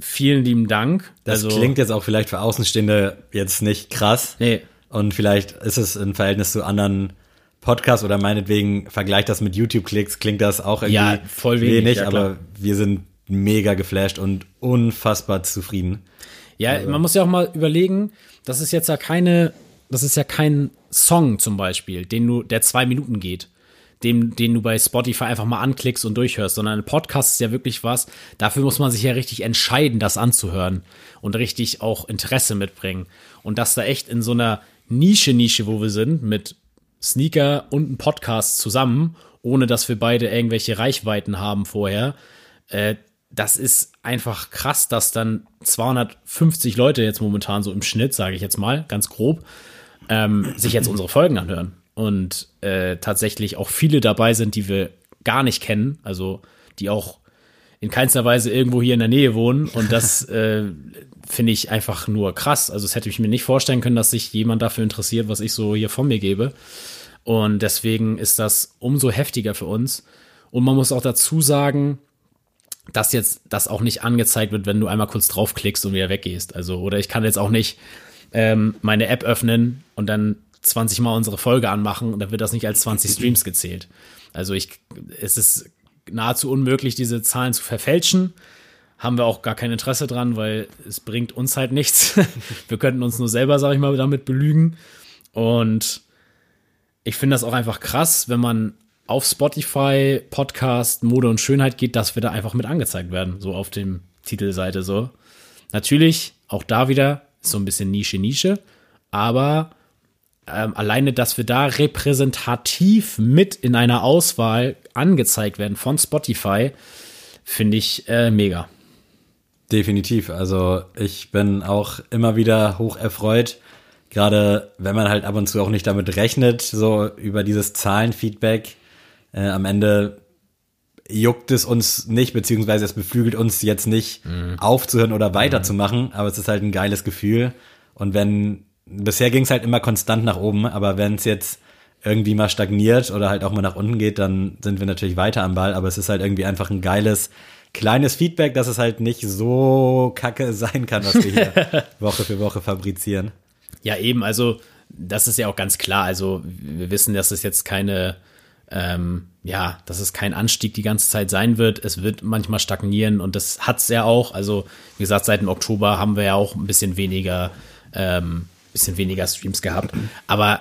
vielen lieben Dank. Das also, klingt jetzt auch vielleicht für Außenstehende jetzt nicht krass. Nee. Und vielleicht ist es im Verhältnis zu anderen Podcasts oder meinetwegen vergleicht das mit YouTube-Klicks, klingt das auch irgendwie Ja, voll wenig, ja, klar. aber wir sind mega geflasht und unfassbar zufrieden. Ja, man muss ja auch mal überlegen, das ist jetzt ja keine, das ist ja kein Song zum Beispiel, den du, der zwei Minuten geht, den, den du bei Spotify einfach mal anklickst und durchhörst, sondern ein Podcast ist ja wirklich was, dafür muss man sich ja richtig entscheiden, das anzuhören und richtig auch Interesse mitbringen. Und dass da echt in so einer Nische, Nische, wo wir sind, mit Sneaker und einem Podcast zusammen, ohne dass wir beide irgendwelche Reichweiten haben vorher, äh, das ist einfach krass, dass dann 250 Leute jetzt momentan so im Schnitt, sage ich jetzt mal, ganz grob, ähm, sich jetzt unsere Folgen anhören. Und äh, tatsächlich auch viele dabei sind, die wir gar nicht kennen, also die auch in keinster Weise irgendwo hier in der Nähe wohnen. Und das äh, finde ich einfach nur krass. Also das hätte ich mir nicht vorstellen können, dass sich jemand dafür interessiert, was ich so hier von mir gebe. Und deswegen ist das umso heftiger für uns. Und man muss auch dazu sagen, dass jetzt das auch nicht angezeigt wird, wenn du einmal kurz draufklickst und wieder weggehst. Also, oder ich kann jetzt auch nicht ähm, meine App öffnen und dann 20 Mal unsere Folge anmachen und dann wird das nicht als 20 Streams gezählt. Also ich, es ist nahezu unmöglich, diese Zahlen zu verfälschen. Haben wir auch gar kein Interesse dran, weil es bringt uns halt nichts. wir könnten uns nur selber, sag ich mal, damit belügen. Und ich finde das auch einfach krass, wenn man auf Spotify, Podcast, Mode und Schönheit geht, dass wir da einfach mit angezeigt werden, so auf dem Titelseite so. Natürlich, auch da wieder so ein bisschen Nische, Nische, aber ähm, alleine, dass wir da repräsentativ mit in einer Auswahl angezeigt werden von Spotify, finde ich äh, mega. Definitiv. Also ich bin auch immer wieder hoch erfreut, gerade wenn man halt ab und zu auch nicht damit rechnet, so über dieses Zahlenfeedback. Äh, am Ende juckt es uns nicht, beziehungsweise es beflügelt uns jetzt nicht aufzuhören oder weiterzumachen, aber es ist halt ein geiles Gefühl. Und wenn, bisher ging es halt immer konstant nach oben, aber wenn es jetzt irgendwie mal stagniert oder halt auch mal nach unten geht, dann sind wir natürlich weiter am Ball, aber es ist halt irgendwie einfach ein geiles, kleines Feedback, dass es halt nicht so kacke sein kann, was wir hier Woche für Woche fabrizieren. Ja, eben, also das ist ja auch ganz klar. Also wir wissen, dass es jetzt keine, ähm, ja, dass es kein Anstieg die ganze Zeit sein wird. Es wird manchmal stagnieren und das hat's ja auch. Also wie gesagt, seit dem Oktober haben wir ja auch ein bisschen weniger, ähm, bisschen weniger Streams gehabt. Aber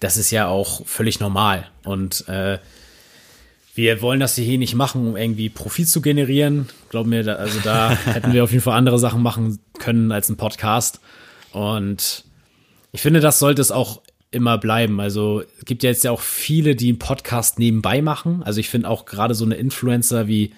das ist ja auch völlig normal und äh, wir wollen das hier nicht machen, um irgendwie Profit zu generieren. Glaub mir, da, also da hätten wir auf jeden Fall andere Sachen machen können als ein Podcast. Und ich finde, das sollte es auch immer bleiben. Also es gibt ja jetzt ja auch viele, die einen Podcast nebenbei machen. Also ich finde auch gerade so eine Influencer wie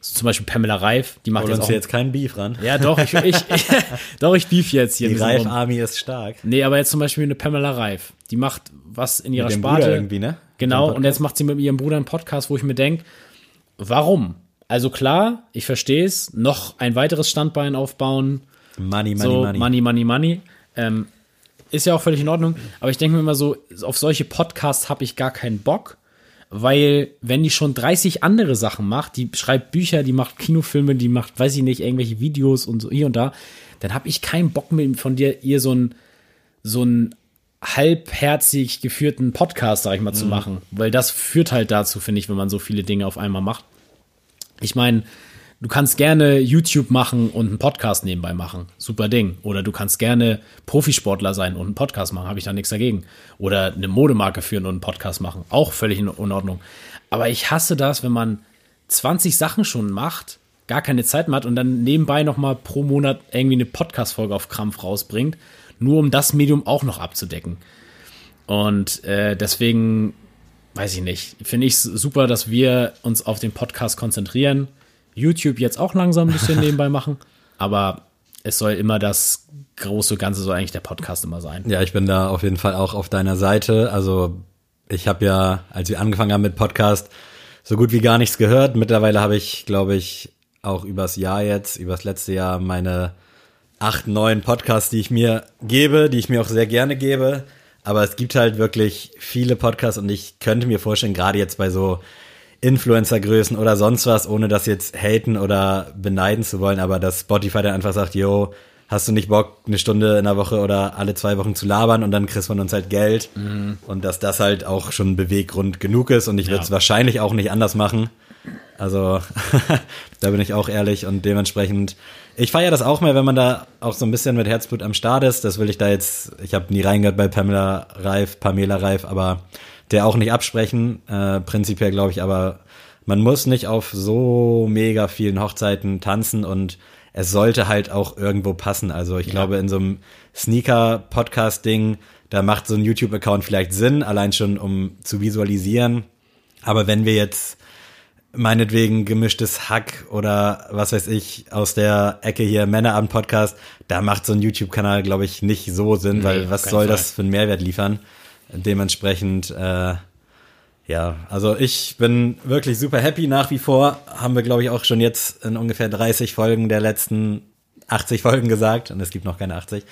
so zum Beispiel Pamela Reif, die macht Hol jetzt uns auch. jetzt keinen Beef ran. ja, doch, ich, ich, doch, ich beef jetzt hier. Die rum. Reif-Army ist stark. Nee, aber jetzt zum Beispiel eine Pamela Reif. Die macht was in ihrer Mit dem Sparte. Bruder irgendwie, ne? Genau, und jetzt macht sie mit ihrem Bruder einen Podcast, wo ich mir denke, warum? Also klar, ich verstehe es, noch ein weiteres Standbein aufbauen, Money, money, so money. money, money, money. Ähm, ist ja auch völlig in Ordnung, aber ich denke mir immer so, auf solche Podcasts habe ich gar keinen Bock, weil wenn die schon 30 andere Sachen macht, die schreibt Bücher, die macht Kinofilme, die macht, weiß ich nicht, irgendwelche Videos und so hier und da, dann habe ich keinen Bock mit von dir ihr so ein so ein halbherzig geführten Podcast, sag ich mal, zu machen, weil das führt halt dazu, finde ich, wenn man so viele Dinge auf einmal macht. Ich meine, du kannst gerne YouTube machen und einen Podcast nebenbei machen. Super Ding. Oder du kannst gerne Profisportler sein und einen Podcast machen. Habe ich da nichts dagegen. Oder eine Modemarke führen und einen Podcast machen. Auch völlig in Ordnung. Aber ich hasse das, wenn man 20 Sachen schon macht, gar keine Zeit mehr hat und dann nebenbei noch mal pro Monat irgendwie eine Podcast-Folge auf Krampf rausbringt, nur um das Medium auch noch abzudecken. Und äh, deswegen weiß ich nicht, finde ich es super, dass wir uns auf den Podcast konzentrieren. YouTube jetzt auch langsam ein bisschen nebenbei machen, aber es soll immer das große Ganze soll eigentlich der Podcast immer sein. Ja, ich bin da auf jeden Fall auch auf deiner Seite. Also ich habe ja, als wir angefangen haben mit Podcast, so gut wie gar nichts gehört. Mittlerweile habe ich, glaube ich, auch übers Jahr jetzt, übers letzte Jahr meine acht, neun Podcasts, die ich mir gebe, die ich mir auch sehr gerne gebe. Aber es gibt halt wirklich viele Podcasts und ich könnte mir vorstellen, gerade jetzt bei so Influencer-Größen oder sonst was, ohne das jetzt haten oder beneiden zu wollen, aber dass Spotify dann einfach sagt, yo, hast du nicht Bock, eine Stunde in der Woche oder alle zwei Wochen zu labern und dann kriegst von uns halt Geld. Und dass das halt auch schon Beweggrund genug ist und ich würde es wahrscheinlich auch nicht anders machen. Also da bin ich auch ehrlich und dementsprechend, ich feiere das auch mehr, wenn man da auch so ein bisschen mit Herzblut am Start ist. Das will ich da jetzt, ich habe nie reingehört bei Pamela Reif, Pamela Reif, aber der auch nicht absprechen. Äh, prinzipiell glaube ich aber, man muss nicht auf so mega vielen Hochzeiten tanzen und es sollte halt auch irgendwo passen. Also ich glaube, in so einem Sneaker-Podcast-Ding, da macht so ein YouTube-Account vielleicht Sinn, allein schon um zu visualisieren. Aber wenn wir jetzt meinetwegen gemischtes Hack oder was weiß ich aus der Ecke hier Männerabend Podcast, da macht so ein YouTube-Kanal, glaube ich, nicht so Sinn, weil auf was soll Fall. das für einen Mehrwert liefern? Dementsprechend, äh, ja, also ich bin wirklich super happy nach wie vor. Haben wir, glaube ich, auch schon jetzt in ungefähr 30 Folgen der letzten 80 Folgen gesagt und es gibt noch keine 80.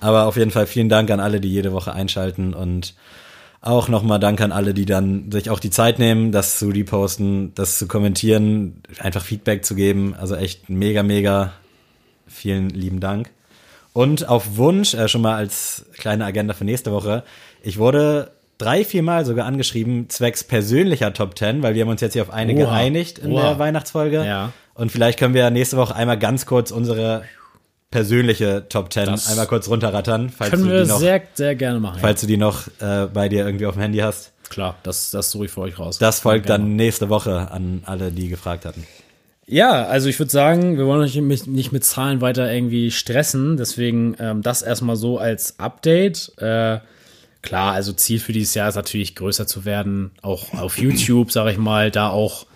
Aber auf jeden Fall vielen Dank an alle, die jede Woche einschalten und auch nochmal Dank an alle, die dann sich auch die Zeit nehmen, das zu reposten, das zu kommentieren, einfach Feedback zu geben. Also echt mega, mega vielen lieben Dank. Und auf Wunsch, äh, schon mal als kleine Agenda für nächste Woche, ich wurde drei, vier Mal sogar angeschrieben, zwecks persönlicher Top 10, weil wir haben uns jetzt hier auf eine Oha. geeinigt in Oha. der Weihnachtsfolge. Ja. Und vielleicht können wir nächste Woche einmal ganz kurz unsere persönliche Top 10 Das einmal kurz runterrattern, falls Können wir noch, sehr, sehr gerne machen. falls du die noch äh, bei dir irgendwie auf dem Handy hast. ja. Klar, das, das suche ich für euch raus. Das folgt dann nächste Woche an alle, die gefragt hatten. Ja, also ich würde sagen, wir wollen euch nicht nicht mit Zahlen weiter irgendwie stressen, deswegen ähm, das erstmal so als Update. Äh, klar, also Ziel für dieses Jahr ist natürlich größer zu werden, auch auf YouTube, sage ich mal, da auch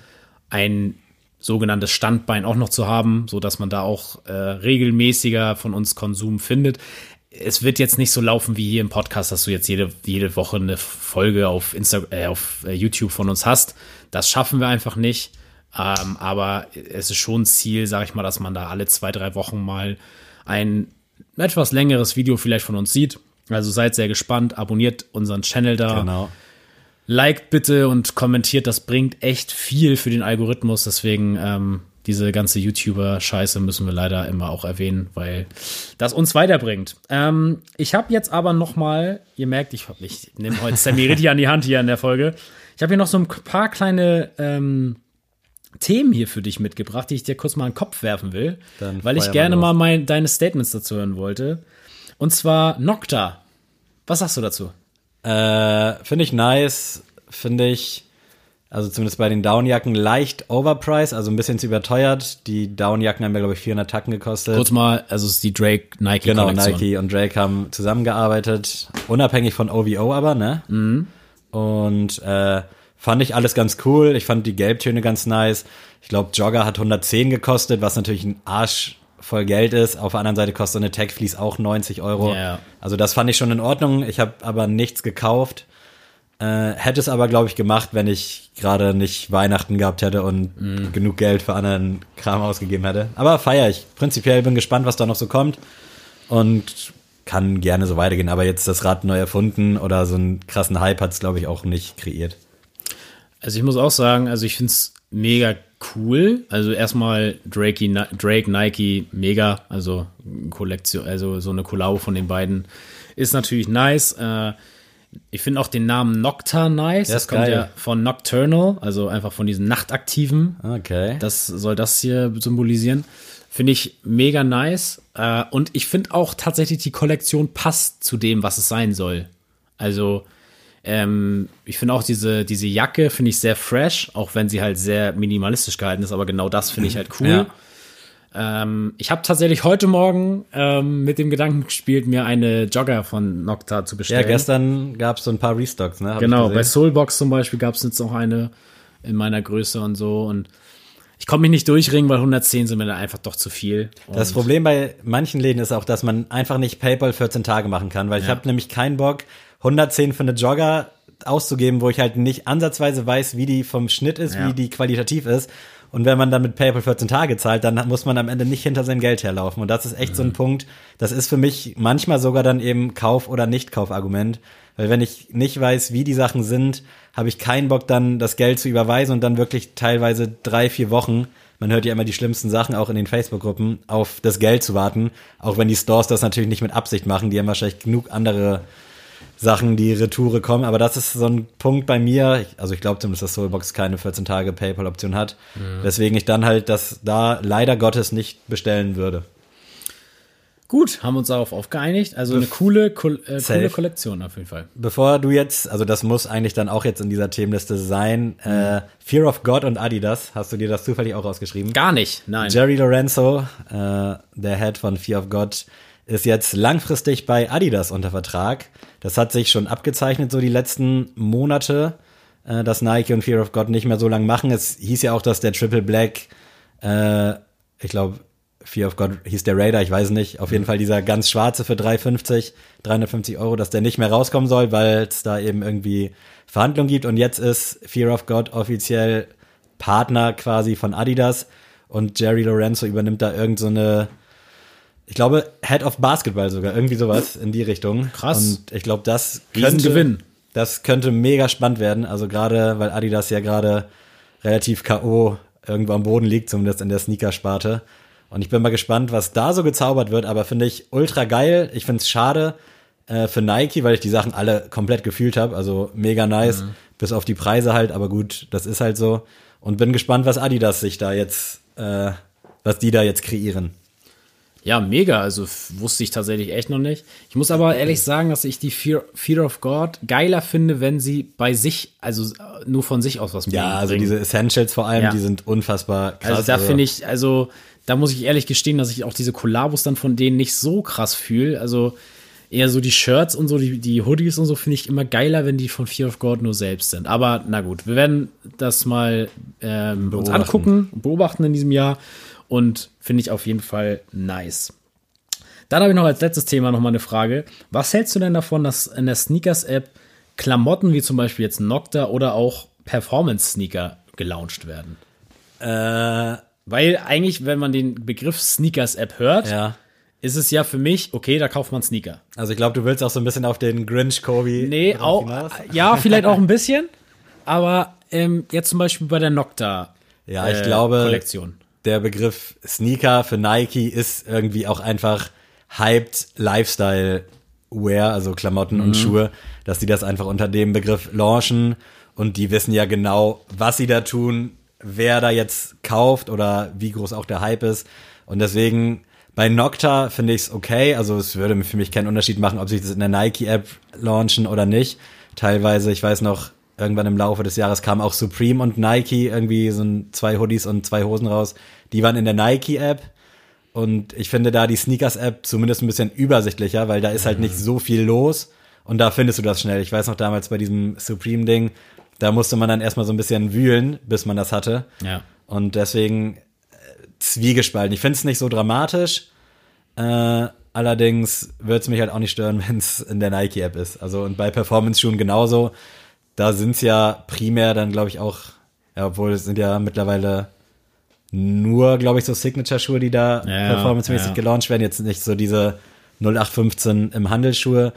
ein sogenanntes Standbein auch noch zu haben, so dass man da auch äh, regelmäßiger von uns Konsum findet. Es wird jetzt nicht so laufen wie hier im Podcast, dass du jetzt jede, jede Woche eine Folge auf, Insta äh, auf äh, YouTube von uns hast. Das schaffen wir einfach nicht. Ähm, aber es ist schon Ziel, sag ich mal, dass man da alle zwei, drei Wochen mal ein etwas längeres Video vielleicht von uns sieht. Also seid sehr gespannt, abonniert unseren Channel da. Genau. Liked bitte und kommentiert, das bringt echt viel für den Algorithmus. Deswegen ähm, diese ganze YouTuber-Scheiße müssen wir leider immer auch erwähnen, weil das uns weiterbringt. Ähm, ich habe jetzt aber noch mal, ihr merkt, ich, ich nehme heute Sammy richtig an die Hand hier in der Folge. Ich habe hier noch so ein paar kleine ähm, Themen hier für dich mitgebracht, die ich dir kurz mal in den Kopf werfen will, Dann weil ich gerne los. mal mein, deine Statements dazu hören wollte. Und zwar Nocta. Was sagst du dazu? Äh, finde ich nice, finde ich, also zumindest bei den Downjacken leicht overpriced, also ein bisschen zu überteuert. Die Downjacken haben ja, glaube ich, 400 Tacken gekostet. Kurz mal, also es ist die Drake Nike genau. Nike und Drake haben zusammengearbeitet, unabhängig von OVO aber, ne? Mhm. Und äh, fand ich alles ganz cool. Ich fand die Gelbtöne ganz nice. Ich glaube, Jogger hat 110 gekostet, was natürlich ein Arsch voll Geld ist. Auf der anderen Seite kostet so eine Tech Fleece auch 90 Euro. Ja. Also das fand ich schon in Ordnung. Ich habe aber nichts gekauft. Äh, hätte es aber, glaube ich, gemacht, wenn ich gerade nicht Weihnachten gehabt hätte und Mhm. genug Geld für anderen Kram ausgegeben hätte. Aber feier ich. Prinzipiell bin gespannt, was da noch so kommt. Und kann gerne so weitergehen. Aber jetzt das Rad neu erfunden oder so einen krassen Hype hat es, glaube ich, auch nicht kreiert. Also ich muss auch sagen, also ich find's mega cool. Also erstmal Drake, Drake, Nike, mega. Also Kollektion, also so eine Collabo von den beiden ist natürlich nice. Äh, ich finde auch den Namen Nocta nice. Das ist kommt geil. ja von Nocturnal, also einfach von diesen Nachtaktiven. Okay. Das soll das hier symbolisieren. Finde ich mega nice. Äh, und ich finde auch tatsächlich, die Kollektion passt zu dem, was es sein soll. Also, ähm, ich finde auch diese, diese Jacke, finde ich sehr fresh, auch wenn sie halt sehr minimalistisch gehalten ist, aber genau das finde ich halt cool. Ja. Ähm, ich habe tatsächlich heute Morgen ähm, mit dem Gedanken gespielt, mir eine Jogger von Nocta zu ja, bestellen. gestern gab es so ein paar Restocks, ne? Hab Genau, bei. Soulbox zum Beispiel gab es jetzt noch eine in meiner Größe und so. Und ich konnte mich nicht durchringen, weil 110 sind mir dann einfach doch zu viel. Das Problem bei manchen Läden ist auch, dass man einfach nicht PayPal 14 Tage machen kann, weil ich habe nämlich keinen Bock, 110 für eine Jogger auszugeben, wo ich halt nicht ansatzweise weiß, wie die vom Schnitt ist, Ja. wie die qualitativ ist. Und wenn man dann mit PayPal 14 Tage zahlt, dann muss man am Ende nicht hinter seinem Geld herlaufen. Und das ist echt so Mhm. ein Punkt, das ist für mich manchmal sogar dann eben Kauf- oder Nicht-Kauf-Argument, weil wenn ich nicht weiß, wie die Sachen sind, habe ich keinen Bock dann das Geld zu überweisen und dann wirklich teilweise drei, vier Wochen, man hört ja immer die schlimmsten Sachen auch in den Facebook-Gruppen, auf das Geld zu warten, auch wenn die Stores das natürlich nicht mit Absicht machen, die haben wahrscheinlich genug andere Sachen, die Retoure kommen, aber das ist so ein Punkt bei mir, also ich glaube zumindest, dass Soulbox keine 14 Tage PayPal-Option hat, weswegen ich dann halt das da leider Gottes nicht bestellen würde. Gut, haben uns darauf aufgeeinigt. Also eine coole, cool, äh, coole Kollektion auf jeden Fall. Bevor du jetzt, also das muss eigentlich dann auch jetzt in dieser Themenliste sein, äh, Fear of God und Adidas, hast du dir das zufällig auch rausgeschrieben? Gar nicht, nein. Jerry Lorenzo, äh, der Head von Fear of God, ist jetzt langfristig bei Adidas unter Vertrag. Das hat sich schon abgezeichnet, so die letzten Monate, äh, dass Nike und Fear of God nicht mehr so lang machen. Es hieß ja auch, dass der Triple Black, äh, ich glaube, Fear of God hieß der Raider, ich weiß nicht. Auf jeden Fall dieser ganz schwarze für 350, 350 Euro, dass der nicht mehr rauskommen soll, weil es da eben irgendwie Verhandlungen gibt. Und jetzt ist Fear of God offiziell Partner quasi von Adidas und Jerry Lorenzo übernimmt da irgend so eine, ich glaube, Head of Basketball sogar, irgendwie sowas in die Richtung. Krass. Und ich glaube, das könnte, Riesengewinn. das könnte mega spannend werden. Also gerade, weil Adidas ja gerade relativ K.O. irgendwo am Boden liegt, zumindest in der Sneaker-Sparte. Und ich bin mal gespannt, was da so gezaubert wird, aber finde ich ultra geil. Ich finde es schade äh, für Nike, weil ich die Sachen alle komplett gefühlt habe. Also mega nice, bis auf die Preise halt, aber gut, das ist halt so. Und bin gespannt, was Adidas sich da jetzt, äh, was die da jetzt kreieren. Ja, mega. Also wusste ich tatsächlich echt noch nicht. Ich muss aber ehrlich sagen, dass ich die Fear, Fear of God geiler finde, wenn sie bei sich, also äh, nur von sich aus was Ja, also bringen. diese Essentials vor allem, Ja. die sind unfassbar krass. Also da finde ich, also da muss ich ehrlich gestehen, dass ich auch diese Kollabos dann von denen nicht so krass fühle. Also eher so die Shirts und so, die, die Hoodies und so finde ich immer geiler, wenn die von Fear of God nur selbst sind. Aber na gut, wir werden das mal ähm, uns angucken, beobachten in diesem Jahr und finde ich auf jeden Fall nice. Dann habe ich noch als letztes Thema noch mal eine Frage. Was hältst du denn davon, dass in der Sneakers-App Klamotten wie zum Beispiel jetzt Nocta oder auch Performance-Sneaker gelauncht werden? Äh, Weil eigentlich, wenn man den Begriff Sneakers-App hört, ja. ist es ja für mich, okay, da kauft man Sneaker. Also ich glaube, du willst auch so ein bisschen auf den Grinch Kobe. Nee, auch, hinaus. ja, vielleicht auch ein bisschen, aber ähm, jetzt zum Beispiel bei der Nocta Ja, ich äh, glaube, Kollektion. der Begriff Sneaker für Nike ist irgendwie auch einfach hyped Lifestyle Wear, also Klamotten Mhm. und Schuhe, dass die das einfach unter dem Begriff launchen und die wissen ja genau, was sie da tun, wer da jetzt kauft oder wie groß auch der Hype ist und deswegen bei Nocta finde ich es okay, also es würde für mich keinen Unterschied machen, ob sie das in der Nike App launchen oder nicht. Teilweise, ich weiß noch, irgendwann im Laufe des Jahres kamen auch Supreme und Nike irgendwie so zwei Hoodies und zwei Hosen raus. Die waren in der Nike App und ich finde da die Sneakers App zumindest ein bisschen übersichtlicher, weil da ist halt nicht so viel los und da findest du das schnell. Ich weiß noch damals bei diesem Supreme Ding, da musste man dann erstmal so ein bisschen wühlen, bis man das hatte. Ja. Und deswegen äh, zwiegespalten. Ich finde es nicht so dramatisch. Äh, allerdings würde es mich halt auch nicht stören, wenn es in der Nike-App ist. Also und bei Performance-Schuhen genauso. Da sind es ja primär dann, glaube ich, auch, ja, obwohl es sind ja mittlerweile nur, glaube ich, so Signature-Schuhe, die da Ja, performancemäßig ja. gelauncht werden. Jetzt nicht so diese 0815 im Handelsschuhe.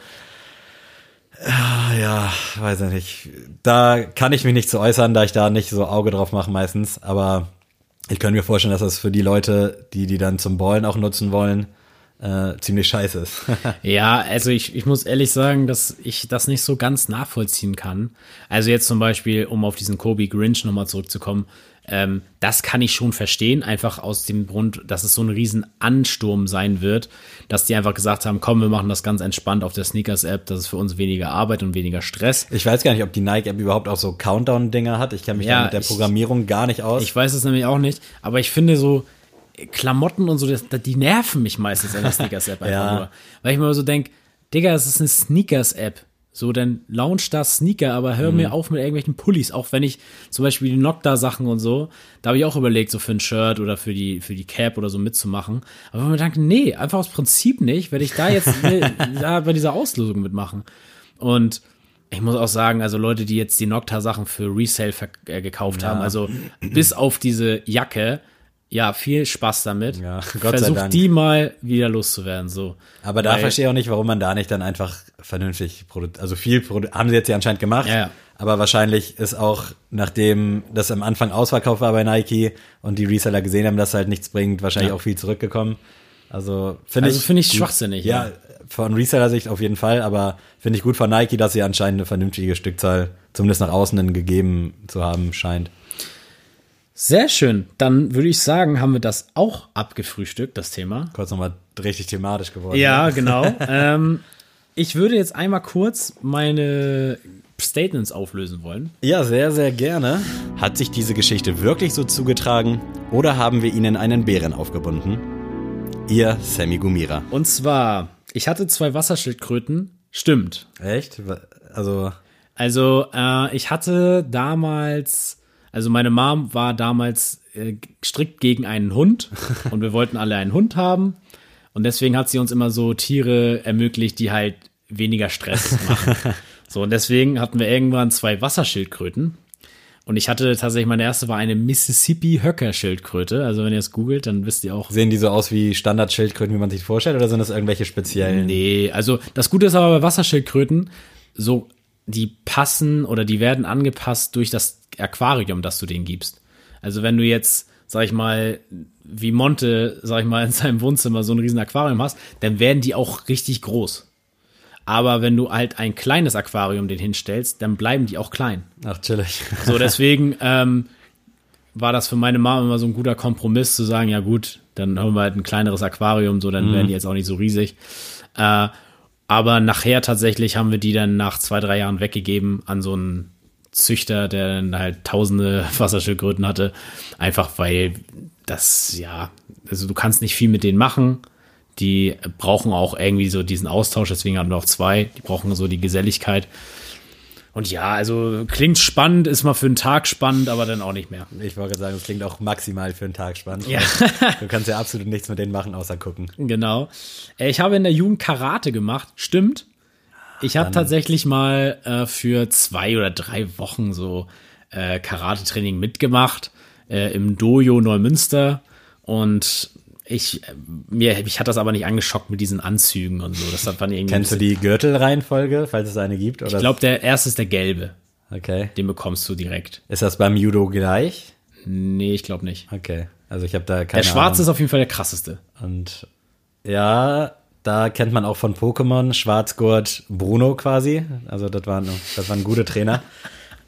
Ja, weiß ich nicht. Da kann ich mich nicht zu äußern, da ich da nicht so Auge drauf mache meistens. Aber ich könnte mir vorstellen, dass das für die Leute, die die dann zum Ballen auch nutzen wollen, äh, ziemlich scheiße ist. Ja, also ich, ich muss ehrlich sagen, dass ich das nicht so ganz nachvollziehen kann. Also jetzt zum Beispiel, um auf diesen Kobe Grinch nochmal zurückzukommen, ähm, das kann ich schon verstehen, einfach aus dem Grund, dass es so ein riesen Ansturm sein wird, dass die einfach gesagt haben, komm, wir machen das ganz entspannt auf der Sneakers-App, das ist für uns weniger Arbeit und weniger Stress. Ich weiß gar nicht, ob die Nike-App überhaupt auch so Countdown-Dinger hat. Ich kenne mich Ja, da mit der ich- Programmierung gar nicht aus. Ich weiß es nämlich auch nicht, aber ich finde so Klamotten und so, das, die nerven mich meistens in der Sneakers-App einfach Ja. nur. Weil ich mir so denke, Digga, es ist eine Sneakers-App. So, dann launch da Sneaker, aber hör Mhm. mir auf mit irgendwelchen Pullis. Auch wenn ich zum Beispiel die Nocta-Sachen und so, da habe ich auch überlegt, so für ein Shirt oder für die, für die Cap oder so mitzumachen. Aber wenn man denkt, nee, einfach aus Prinzip nicht, werde ich da jetzt da bei dieser Auslosung mitmachen. Und ich muss auch sagen, also Leute, die jetzt die Nocta-Sachen für Resale äh, gekauft haben, also bis auf diese Jacke, ja, viel Spaß damit. Ja, Gott sei Versuch Dank. die mal wieder loszuwerden, so. Aber da Weil- verstehe ich auch nicht, warum man da nicht dann einfach vernünftig produziert. Also viel produ haben sie jetzt ja anscheinend gemacht. Ja, ja. Aber wahrscheinlich ist auch, nachdem das am Anfang Ausverkauf war bei Nike und die Reseller gesehen haben, dass es halt nichts bringt, wahrscheinlich Ja. auch viel zurückgekommen. Also finde Also ich. finde ich gut. schwachsinnig, Ja, ja. von Reseller-Sicht auf jeden Fall, aber finde ich gut von Nike, dass sie anscheinend eine vernünftige Stückzahl, zumindest nach außen gegeben zu haben scheint. Sehr schön. Dann würde ich sagen, haben wir das auch abgefrühstückt, das Thema. Kurz nochmal richtig thematisch geworden. Ja, genau. ähm, ich würde jetzt einmal kurz meine Statements auflösen wollen. Ja, sehr, sehr gerne. Hat sich diese Geschichte wirklich so zugetragen oder haben wir ihnen einen Bären aufgebunden? Ihr Sammy Gumira. Und zwar, ich hatte zwei Wasserschildkröten. Stimmt. Echt? Also, Also, äh, ich hatte damals, also meine Mom war damals äh, strikt gegen einen Hund und wir wollten alle einen Hund haben. Und deswegen hat sie uns immer so Tiere ermöglicht, die halt weniger Stress machen. so, und deswegen hatten wir irgendwann zwei Wasserschildkröten. Und ich hatte tatsächlich, meine erste war eine Mississippi-Höcker-Schildkröte. Also wenn ihr es googelt, dann wisst ihr auch, sehen die so aus wie Standardschildkröten, wie man sich vorstellt, oder sind das irgendwelche speziellen? Nee, also das Gute ist aber bei Wasserschildkröten, so die passen oder die werden angepasst durch das Aquarium, das du denen gibst. Also wenn du jetzt, sag ich mal, wie Monte, sag ich mal, in seinem Wohnzimmer so ein riesen Aquarium hast, dann werden die auch richtig groß. Aber wenn du halt ein kleines Aquarium den hinstellst, dann bleiben die auch klein. Ach, chillig. So, deswegen ähm, war das für meine Mama immer so ein guter Kompromiss zu sagen, ja gut, dann haben wir halt ein kleineres Aquarium, so dann werden die jetzt auch nicht so riesig. Äh, aber nachher tatsächlich haben wir die dann nach zwei, drei Jahren weggegeben an so einen Züchter, der dann halt tausende Wasserschildkröten hatte. Einfach weil das, ja, also du kannst nicht viel mit denen machen. Die brauchen auch irgendwie so diesen Austausch, deswegen hatten wir auch zwei. Die brauchen so die Geselligkeit. Und ja, also klingt spannend, ist mal für einen Tag spannend, aber dann auch nicht mehr. Ich wollte gerade sagen, das klingt auch maximal für einen Tag spannend. Ja. Du kannst ja absolut nichts mit denen machen, außer gucken. Genau. Äh, Ich habe in der Jugend Karate gemacht, stimmt. Ich habe tatsächlich mal äh, für zwei oder drei Wochen so äh, Karate-Training mitgemacht äh, im Dojo Neumünster und ich mir mich hat das aber nicht angeschockt mit diesen Anzügen und so. Das hat dann irgendwie. Kennst du die Gürtelreihenfolge, falls es eine gibt? Oder? Ich glaube, der erste ist der gelbe. Okay. Den bekommst du direkt. Ist das beim Judo gleich? Nee, ich glaube nicht. Okay. Also ich habe da keine Der schwarze Ahnung. ist auf jeden Fall der krasseste. Und ja, da kennt man auch von Pokémon Schwarzgurt Bruno quasi. Also das waren, das waren gute Trainer.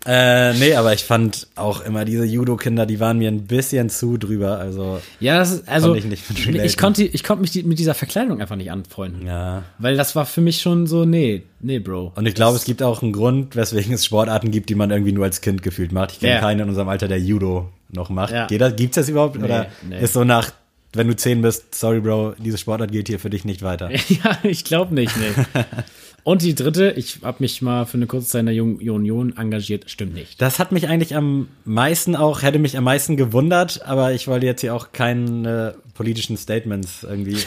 Äh, nee, aber ich fand auch immer diese Judo-Kinder, die waren mir ein bisschen zu drüber. Also Ja, das ist, also ich nicht ich, konnte, ich konnte mich die, mit dieser Verkleidung einfach nicht anfreunden. ja. Weil das war für mich schon so, nee, nee, Bro. Und ich glaube, es gibt auch einen Grund, weswegen es Sportarten gibt, die man irgendwie nur als Kind gefühlt macht. Ich kenne Ja. keinen in unserem Alter, der Judo noch macht. Ja. Geht das, gibt's das überhaupt? Oder nee. ist so nach, wenn du zehn bist, sorry Bro, diese Sportart geht hier für dich nicht weiter. ja, ich glaube nicht, nee. Und die dritte, ich habe mich mal für eine kurze Zeit in der Jung Union engagiert, stimmt nicht. Das hat mich eigentlich am meisten auch, hätte mich am meisten gewundert, aber ich wollte jetzt hier auch keine politischen Statements irgendwie,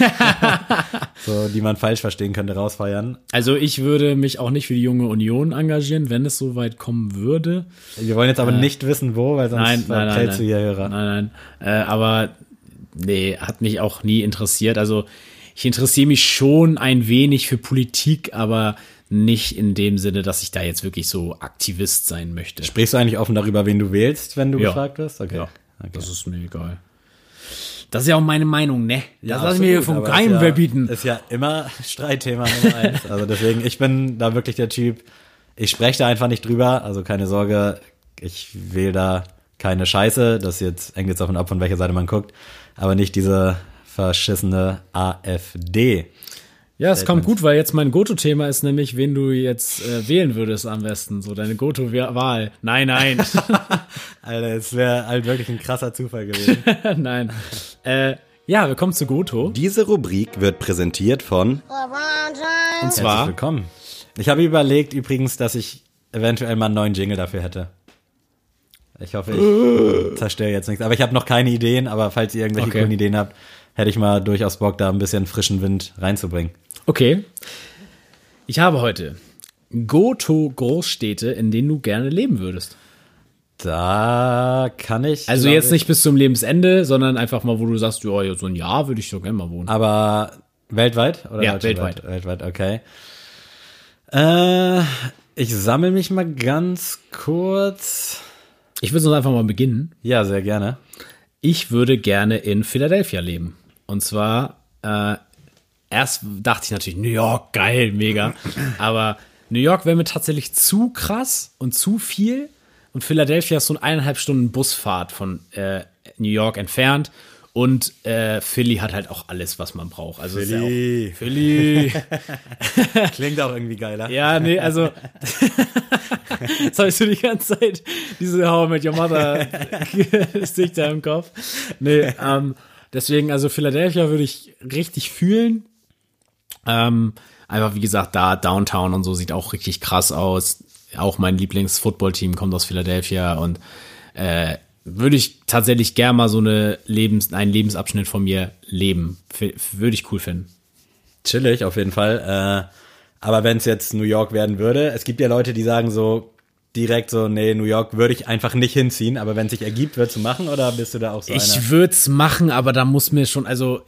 so, die man falsch verstehen könnte, rausfeuern. Also ich würde mich auch nicht für die junge Union engagieren, wenn es so weit kommen würde. Wir wollen jetzt aber nicht wissen, wo, weil sonst Nein, nein, nein, nein. du hier Hörer. Nein, nein. Äh, aber nee, hat mich auch nie interessiert. Also ich interessiere mich schon ein wenig für Politik, aber nicht in dem Sinne, dass ich da jetzt wirklich so Aktivist sein möchte. Sprichst du eigentlich offen darüber, wen du wählst, wenn du Ja. gefragt wirst? Okay. Ja, okay. das ist mir egal. Das ist ja auch meine Meinung, ne? Das lass ich mir vom ist ja, verbieten. Ist ja immer Streitthema Nummer eins. Also deswegen, ich bin da wirklich der Typ, ich spreche da einfach nicht drüber, also keine Sorge, ich wähle da keine Scheiße, das jetzt hängt jetzt davon ab, von welcher Seite man guckt, aber nicht diese verschissene AfD. Ja, es kommt gut, weil jetzt mein Goto-Thema ist nämlich, wen du jetzt äh, wählen würdest am besten. So deine Goto-Wahl. Nein, nein. Alter, es wäre halt wirklich ein krasser Zufall gewesen. nein. Äh, ja, wir kommen zu Goto. Diese Rubrik wird präsentiert von Und Herzlich zwar, willkommen. Ich habe überlegt übrigens, dass ich eventuell mal einen neuen Jingle dafür hätte. Ich hoffe, ich zerstöre jetzt nichts. Aber ich habe noch keine Ideen, aber falls ihr irgendwelche Okay. coolen Ideen habt, hätte ich mal durchaus Bock, da ein bisschen frischen Wind reinzubringen. okay. Ich habe heute Goto-Großstädte, in denen du gerne leben würdest. Da kann ich. Also jetzt ich, nicht bis zum Lebensende, sondern einfach mal, wo du sagst, ja, so ein Jahr würde ich doch gerne mal wohnen. Aber weltweit? Oder Ja, weltweit. Weltweit, okay. Äh, ich sammle mich mal ganz kurz. Ich würde sonst einfach mal beginnen. Ja, sehr gerne. Ich würde gerne in Philadelphia leben. Und zwar, äh, erst dachte ich natürlich, New York, geil, mega. Aber New York wäre mir tatsächlich zu krass und zu viel. Und Philadelphia ist so eine eineinhalb Stunden Busfahrt von äh, New York entfernt. Und äh, Philly hat halt auch alles, was man braucht. Also ist ja Philly. auch, Philly. Klingt auch irgendwie geiler. Ja, nee, also. Jetzt habe ich so die ganze Zeit diese How I Met Your Mother Gesichter im Kopf. Nee, ähm, deswegen, also Philadelphia würde ich richtig fühlen. Ähm, einfach, wie gesagt, da Downtown und so sieht auch richtig krass aus. Auch mein Lieblings-Football-Team kommt aus Philadelphia und äh, würde ich tatsächlich gern mal so eine Lebens, einen Lebensabschnitt von mir leben. F würde ich cool finden. Chillig, auf jeden Fall. Äh, aber wenn es jetzt New York werden würde, es gibt ja Leute, die sagen so direkt so, nee, New York würde ich einfach nicht hinziehen, aber wenn es sich ergibt, würdest du machen oder bist du da auch so einer? Ich würde es machen, aber da muss mir schon, also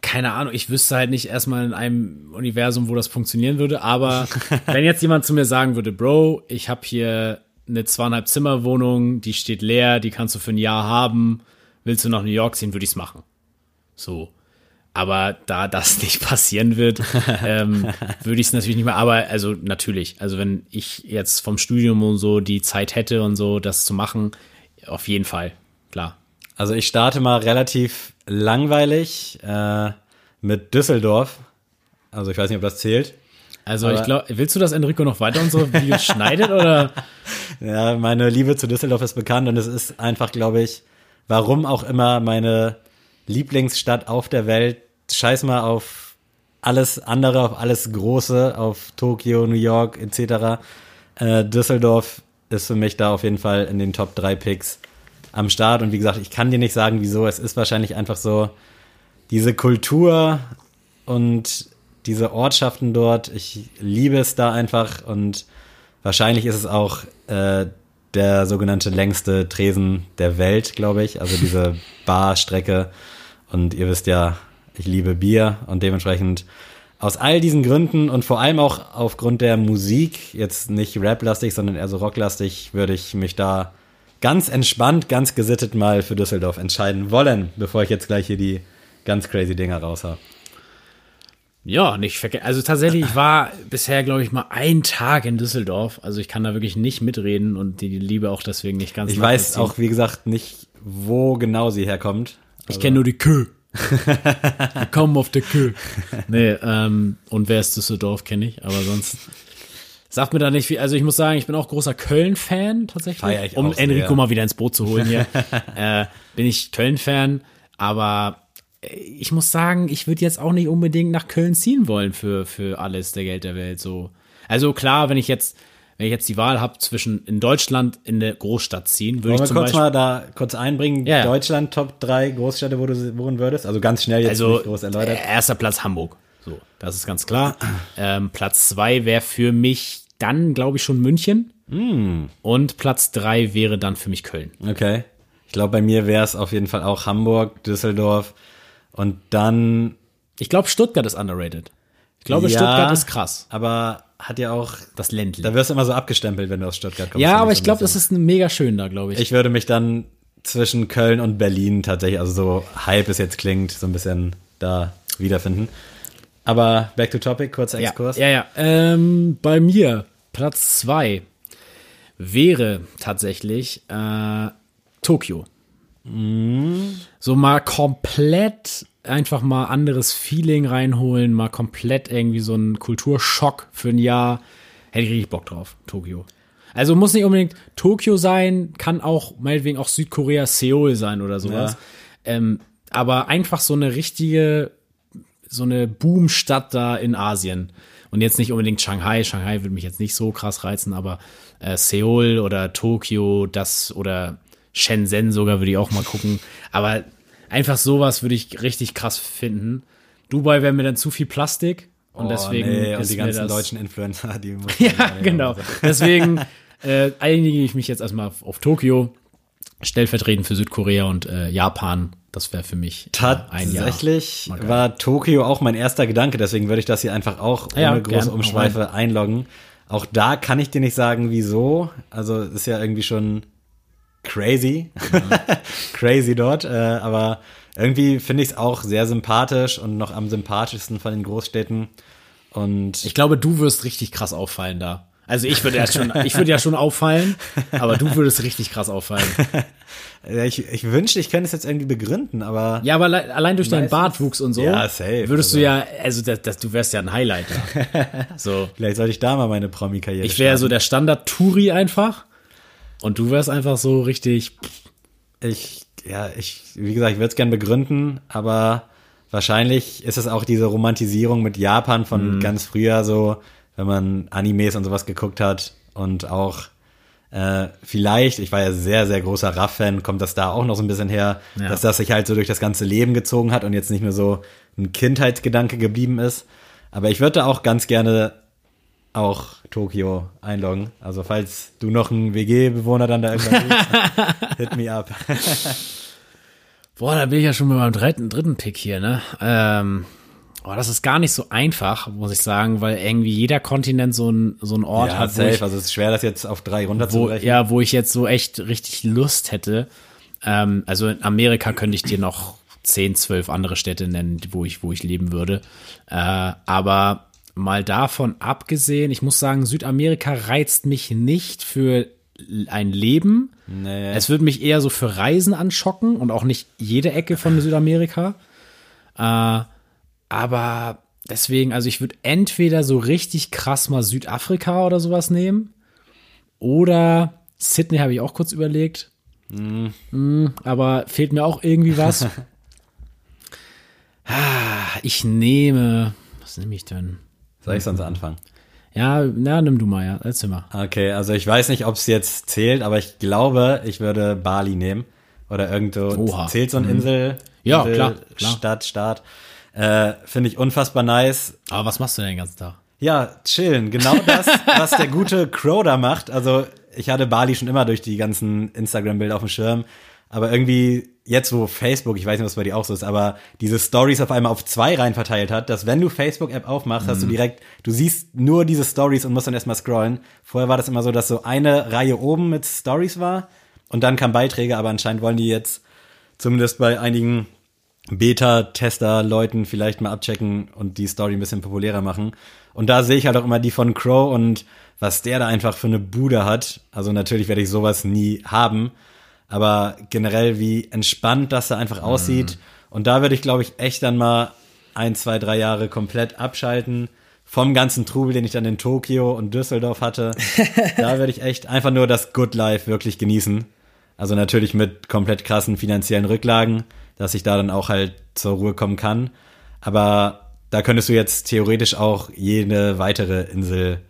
keine Ahnung, ich wüsste halt nicht erstmal in einem Universum, wo das funktionieren würde, aber wenn jetzt jemand zu mir sagen würde, Bro, ich habe hier eine zweieinhalb Zimmer Wohnung, die steht leer, die kannst du für ein Jahr haben, willst du nach New York ziehen, würde ich es machen. So. Aber da das nicht passieren wird, ähm, würde ich es natürlich nicht mehr. Aber also natürlich, also wenn ich jetzt vom Studium und so die Zeit hätte und so, das zu machen, auf jeden Fall, klar. Also ich starte mal relativ langweilig äh, mit Düsseldorf. Also ich weiß nicht, ob das zählt. Also Aber- ich glaube, willst du, dass Enrico noch weiter unsere Videos schneidet oder? Ja, meine Liebe zu Düsseldorf ist bekannt und es ist einfach, glaube ich, warum auch immer meine Lieblingsstadt auf der Welt. Scheiß mal auf alles andere, auf alles Große, auf Tokio, New York etc. Äh, Düsseldorf ist für mich da auf jeden Fall in den Top 3 Picks am Start. Und wie gesagt, ich kann dir nicht sagen, wieso. Es ist wahrscheinlich einfach so diese Kultur und diese Ortschaften dort. Ich liebe es da einfach und wahrscheinlich ist es auch äh, der sogenannte längste Tresen der Welt, glaube ich. Also diese Barstrecke. Und ihr wisst ja, ich liebe Bier und dementsprechend aus all diesen Gründen und vor allem auch aufgrund der Musik, jetzt nicht raplastig, sondern eher so rocklastig, würde ich mich da ganz entspannt, ganz gesittet mal für Düsseldorf entscheiden wollen, bevor ich jetzt gleich hier die ganz crazy Dinger raushau. Ja, nicht vergessen. Also tatsächlich, ich war bisher, glaube ich, mal einen Tag in Düsseldorf. Also ich kann da wirklich nicht mitreden und die Liebe auch deswegen nicht ganz Ich weiß auch, wie gesagt, nicht, wo genau sie herkommt. Ich kenne nur die Kö. Wir kommen auf der Kö. Nee, ähm, und wer ist Düsseldorf, kenne ich, aber sonst sagt mir da nicht viel. Also ich muss sagen, ich bin auch großer Köln-Fan tatsächlich. Feier ich um auch. Enrico mal wieder ins Boot zu holen hier. äh, bin ich Köln-Fan, aber äh, ich muss sagen, ich würde jetzt auch nicht unbedingt nach Köln ziehen wollen für, für alles der Geld der Welt. So. Also klar, wenn ich jetzt, wenn ich jetzt die Wahl habe zwischen in Deutschland in eine Großstadt ziehen, würde Wollen ich wir zum kurz Beispiel. mal da kurz einbringen, Ja, ja. Deutschland Top 3 Großstädte, wo du wohnen würdest? Also ganz schnell jetzt Also nicht groß erläutert. äh, erster Platz Hamburg. So, das ist ganz klar. Ähm, Platz zwei wäre für mich dann, glaube ich, schon München. Hm. Und Platz drei wäre dann für mich Köln. Okay. Ich glaube, bei mir wäre es auf jeden Fall auch Hamburg, Düsseldorf und dann. Ich glaube, Stuttgart ist underrated. Ich glaube, Ja. Stuttgart ist krass. Aber hat ja auch. Das Ländle. Da wirst du immer so abgestempelt, wenn du aus Stuttgart kommst. ja, aber ich glaube, das ist mega schön da, glaube ich. Ich würde mich dann zwischen Köln und Berlin tatsächlich, also so Hype es jetzt klingt, so ein bisschen da wiederfinden. Aber back to topic, kurzer ja, Exkurs. ja, ja. Ähm, bei mir, Platz zwei wäre tatsächlich äh, Tokio. So mal komplett einfach mal anderes Feeling reinholen, mal komplett irgendwie so einen Kulturschock für ein Jahr. Hätte ich richtig Bock drauf, Tokio. Also muss nicht unbedingt Tokio sein, kann auch meinetwegen auch Südkorea, Seoul sein oder sowas. Ähm, aber einfach so eine richtige, so eine Boomstadt da in Asien. Und jetzt nicht unbedingt Shanghai. Shanghai würde mich jetzt nicht so krass reizen, aber äh, Seoul oder Tokio, das oder Shenzhen sogar würde ich auch mal gucken. Aber einfach sowas würde ich richtig krass finden. Dubai wäre mir dann zu viel Plastik. Und Oh, deswegen nee, und die ganzen deutschen Influencer, die muss Ja, genau. Deswegen äh, einige ich mich jetzt erstmal auf, auf Tokio, stellvertretend für Südkorea und äh, Japan. Das wäre für mich äh, ein Jahr. Tatsächlich war Tokio auch mein erster Gedanke, deswegen würde ich das hier einfach auch ohne Ja, große gern, Umschweife einloggen. Auch da kann ich dir nicht sagen, wieso. Also ist ja irgendwie schon crazy. crazy dort. Äh, aber irgendwie finde ich es auch sehr sympathisch und noch am sympathischsten von den Großstädten. Und Ich glaube, du wirst richtig krass auffallen da. Also ich würde ja schon, ich würde ja schon auffallen, aber du würdest richtig krass auffallen. ja, ich, ich wünschte, ich könnte es jetzt irgendwie begründen, aber Ja, aber alle- allein durch deinen Bartwuchs und so, Ja, safe, würdest du also. ja, also das, das, du wärst ja ein Highlight da. So, vielleicht sollte ich da mal meine Promi-Karriere ich wäre so der Standard-Touri einfach und du wärst einfach so richtig, Ich, ja, ich, wie gesagt, ich würde es gern begründen, aber wahrscheinlich ist es auch diese Romantisierung mit Japan von ganz früher so, wenn man Animes und sowas geguckt hat und auch äh, vielleicht, ich war ja sehr, sehr großer Raff-Fan, kommt das da auch noch so ein bisschen her, Ja. dass das sich halt so durch das ganze Leben gezogen hat und jetzt nicht mehr so ein Kindheitsgedanke geblieben ist. Aber ich würde da auch ganz gerne auch Tokio einloggen. Also falls du noch einen WG-Bewohner dann da irgendwann suchst, hit me up. boah, da bin ich ja schon mit meinem dritten, dritten Pick hier, ne? Ähm, oh, das ist gar nicht so einfach, muss ich sagen, weil irgendwie jeder Kontinent so ein, so ein Ort Ja, hat, safe. ich, also es ist schwer, das jetzt auf drei runterzubrechen. ja, wo ich jetzt so echt richtig Lust hätte. Ähm, also in Amerika könnte ich dir noch 10, 12 andere Städte nennen, wo ich, wo ich leben würde. Äh, aber mal davon abgesehen, ich muss sagen, Südamerika reizt mich nicht für ein Leben. Nee. Es würde mich eher so für Reisen anschocken und auch nicht jede Ecke von Südamerika. Äh, aber deswegen, also ich würde entweder so richtig krass mal Südafrika oder sowas nehmen. Oder Sydney habe ich auch kurz überlegt. Mm, aber fehlt mir auch irgendwie was. ah, ich nehme. Was nehme ich denn? Soll ich sonst anfangen? Ja, na, nimm du mal, ja. Erzähl mal. Okay, also ich weiß nicht, ob es jetzt zählt, aber ich glaube, ich würde Bali nehmen. Oder irgendwo. Oha. Zählt so ein Insel? Ja, Insel, klar, klar. Stadt, Staat. Äh, Finde ich unfassbar nice. Aber was machst du denn den ganzen Tag? Ja, chillen. Genau das, was der gute Crow da macht. Also ich hatte Bali schon immer durch die ganzen Instagram-Bilder auf dem Schirm. Aber irgendwie jetzt, wo Facebook, ich weiß nicht, was bei dir auch so ist, aber diese Stories auf einmal auf zwei rein verteilt hat, dass wenn du Facebook-App aufmachst, hast du direkt, du siehst nur diese Stories und musst dann erstmal scrollen. Vorher war das immer so, dass so eine Reihe oben mit Stories war und dann kamen Beiträge, aber anscheinend wollen die jetzt zumindest bei einigen Beta-Tester-Leuten vielleicht mal abchecken und die Story ein bisschen populärer machen. Und da sehe ich halt auch immer die von Crow und was der da einfach für eine Bude hat. Also natürlich werde ich sowas nie haben, aber generell wie entspannt das da einfach aussieht. Und da würde ich, glaube ich, echt dann mal ein, zwei, drei Jahre komplett abschalten. Vom ganzen Trubel, den ich dann in Tokio und Düsseldorf hatte. da würde ich echt einfach nur das Good Life wirklich genießen. Also natürlich mit komplett krassen finanziellen Rücklagen, dass ich da dann auch halt zur Ruhe kommen kann. Aber da könntest du jetzt theoretisch auch jede weitere Insel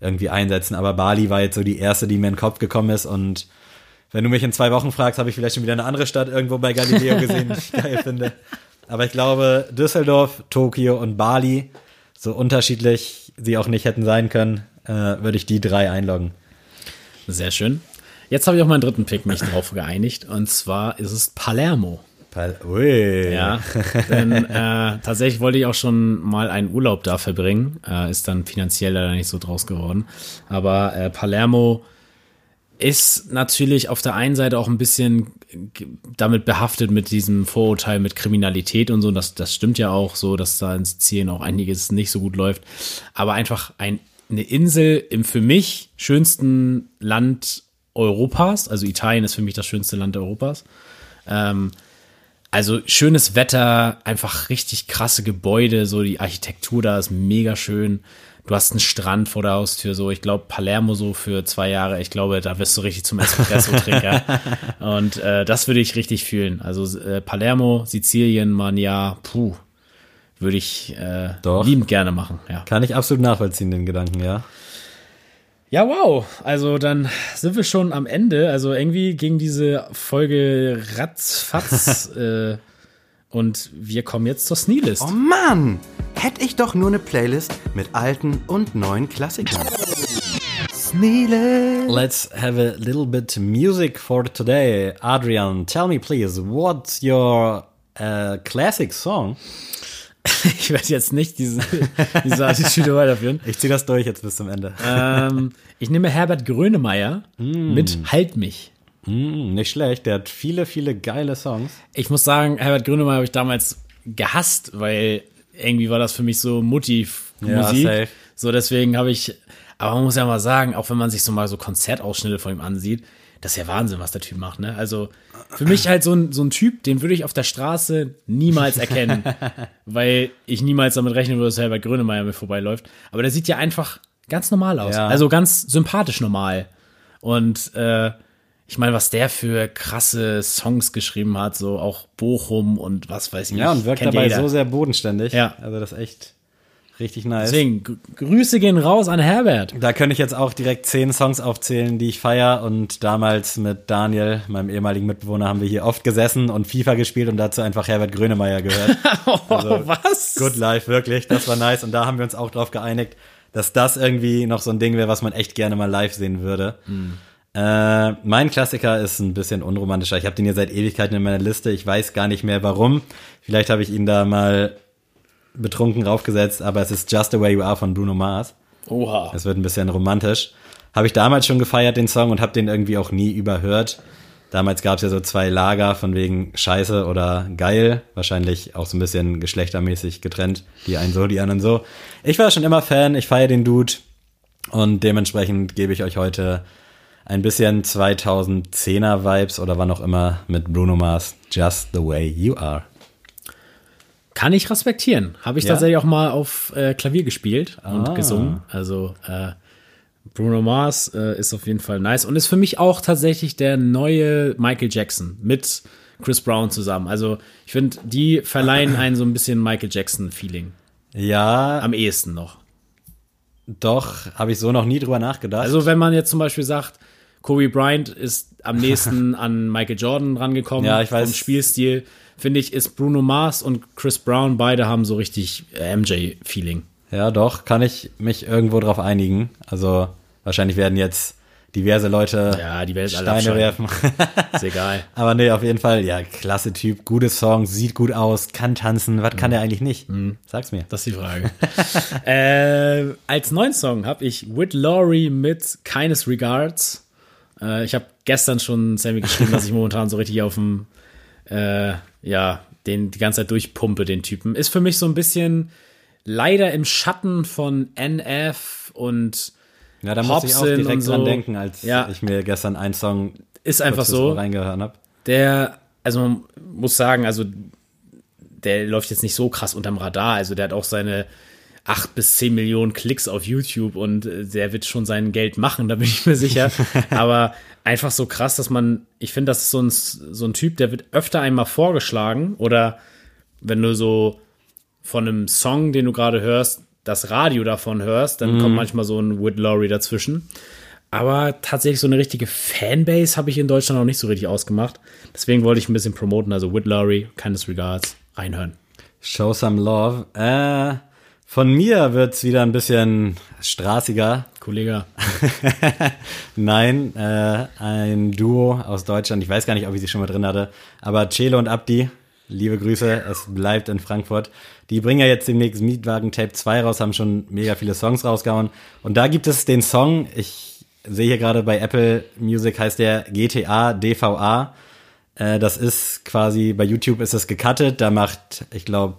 irgendwie einsetzen. Aber Bali war jetzt so die erste, die mir in den Kopf gekommen ist. Und wenn du mich in zwei Wochen fragst, habe ich vielleicht schon wieder eine andere Stadt irgendwo bei Galileo gesehen, die ich geil finde. Aber ich glaube, Düsseldorf, Tokio und Bali, so unterschiedlich sie auch nicht hätten sein können, äh, würde ich die drei einloggen. Sehr schön. Jetzt habe ich auch meinen dritten Pick mich drauf geeinigt. Und zwar ist es Palermo. Pal Ui. Ja, denn äh, tatsächlich wollte ich auch schon mal einen Urlaub da verbringen. Äh, ist dann finanziell leider nicht so draus geworden. Aber äh, Palermo ist natürlich auf der einen Seite auch ein bisschen damit behaftet mit diesem Vorurteil mit Kriminalität und so. Das, das stimmt ja auch so, dass da in Sizilien auch einiges nicht so gut läuft. Aber einfach ein, eine Insel im für mich schönsten Land Europas. Also Italien ist für mich das schönste Land Europas. Ähm, also schönes Wetter, einfach richtig krasse Gebäude, so die Architektur da ist mega schön. Du hast einen Strand vor der Haustür, so ich glaube Palermo so für zwei Jahre. Ich glaube, da wirst du richtig zum Espresso-Trinker. Und äh, das würde ich richtig fühlen. Also äh, Palermo, Sizilien, man ja, puh, würde ich äh, Doch. liebend gerne machen. Ja. Kann ich absolut nachvollziehen, den Gedanken, ja. Ja, wow. Also dann sind wir schon am Ende. Also irgendwie ging diese Folge ratzfatz. äh, und wir kommen jetzt zur Sneelist. Oh Mann! Hätte ich doch nur eine Playlist mit alten und neuen Klassikern. Nile. Let's have a little bit music for today. Adrian, tell me please, what's your uh, classic song? Ich werde jetzt nicht diese, diese Attitüde weiterführen. Ich ziehe das durch jetzt bis zum Ende. ähm, ich nehme Herbert Grönemeyer mit Halt mich. Hm, nicht schlecht, der hat viele, viele geile Songs. Ich muss sagen, Herbert Grönemeyer habe ich damals gehasst, weil irgendwie war das für mich so Mutti-Musik. Ja, so deswegen habe ich, aber man muss ja mal sagen, auch wenn man sich so mal so Konzertausschnitte von ihm ansieht, das ist ja Wahnsinn, was der Typ macht, ne? Also für mich halt so ein, so ein Typ, den würde ich auf der Straße niemals erkennen, weil ich niemals damit rechnen würde, dass Herbert Grönemeyer mir vorbeiläuft. Aber der sieht ja einfach ganz normal aus. Ja. Also ganz sympathisch normal. Und äh, ich meine, was der für krasse Songs geschrieben hat, so auch Bochum und was weiß ich Ja, und wirkt dabei jeder. so sehr bodenständig. Ja. Also das ist echt richtig nice. Deswegen, Gr- Grüße gehen raus an Herbert. Da könnte ich jetzt auch direkt zehn Songs aufzählen, die ich feier. Und damals mit Daniel, meinem ehemaligen Mitbewohner, haben wir hier oft gesessen und FIFA gespielt und dazu einfach Herbert Grönemeyer gehört. Oh, was? Good Life, wirklich. Das war nice. Und da haben wir uns auch drauf geeinigt, dass das irgendwie noch so ein Ding wäre, was man echt gerne mal live sehen würde. Äh, mein Klassiker ist ein bisschen unromantischer. Ich habe den hier seit Ewigkeiten in meiner Liste. Ich weiß gar nicht mehr warum. Vielleicht habe ich ihn da mal betrunken raufgesetzt, aber es ist Just the Way You Are von Bruno Mars. Oha. Es wird ein bisschen romantisch. Habe ich damals schon gefeiert, den Song, und habe den irgendwie auch nie überhört. Damals gab es ja so zwei Lager von wegen Scheiße oder geil. Wahrscheinlich auch so ein bisschen geschlechtermäßig getrennt. Die einen so, die anderen so. Ich war schon immer Fan, ich feiere den Dude. Und dementsprechend gebe ich euch heute ein bisschen 2010er Vibes oder wann auch immer mit Bruno Mars. Just the way you are. Kann ich respektieren. Habe ich Ja? tatsächlich auch mal auf äh, Klavier gespielt und Ah. gesungen. Also äh, Bruno Mars äh, ist auf jeden Fall nice und ist für mich auch tatsächlich der neue Michael Jackson mit Chris Brown zusammen. Also ich finde, die verleihen einen so ein bisschen Michael Jackson-Feeling. Ja, Am ehesten noch. doch, habe ich so noch nie drüber nachgedacht. Also wenn man jetzt zum Beispiel sagt, Kobe Bryant ist am nächsten an Michael Jordan rangekommen Ja, ich weiß. vom Spielstil, finde ich, ist Bruno Mars und Chris Brown, beide haben so richtig äh, MJ-Feeling. Ja, doch, kann ich mich irgendwo drauf einigen. Also wahrscheinlich werden jetzt diverse Leute Ja, die Welt Steine werfen. Ist egal. Aber nee, auf jeden Fall, ja, klasse Typ, gute Songs, sieht gut aus, kann tanzen. Was Mhm. kann der eigentlich nicht? Sag's mir. Das ist die Frage. äh, als neuen Song habe ich With Laurie mit Keines Regards. Äh, ich habe gestern schon Sammy geschrieben, dass ich momentan so richtig auf dem, äh, ja, den die ganze Zeit durchpumpe, den Typen. Ist für mich so ein bisschen leider im Schatten von NF und Ja, da muss ich auch direkt so. dran denken, als Ja. ich mir gestern einen Song ist einfach so. reingehört habe. Der, also man muss sagen, also der läuft jetzt nicht so krass unterm Radar. Also der hat auch seine acht bis zehn Millionen Klicks auf YouTube und äh, der wird schon sein Geld machen, da bin ich mir sicher. Aber einfach so krass, dass man, ich finde, das ist so ein, so ein Typ, der wird öfter einmal vorgeschlagen oder wenn du so von einem Song, den du gerade hörst, das Radio davon hörst, dann kommt manchmal so ein Wood Laurie dazwischen. Aber tatsächlich so eine richtige Fanbase habe ich in Deutschland noch nicht so richtig ausgemacht. Deswegen wollte ich ein bisschen promoten. Also Wood Laurie, keines Regards, reinhören. Show some love. Äh, von mir wird's wieder ein bisschen straßiger. Kollege, Nein, äh, ein Duo aus Deutschland. Ich weiß gar nicht, ob ich sie schon mal drin hatte. Aber Celo und Abdi, liebe Grüße, es bleibt in Frankfurt. Die bringen ja jetzt demnächst Mietwagen Tape 2 raus, haben schon mega viele Songs rausgehauen. Und da gibt es den Song, ich sehe hier gerade bei Apple Music heißt der GTA DVA. Äh, das ist quasi, bei YouTube ist es gecuttet. Da macht, ich glaube,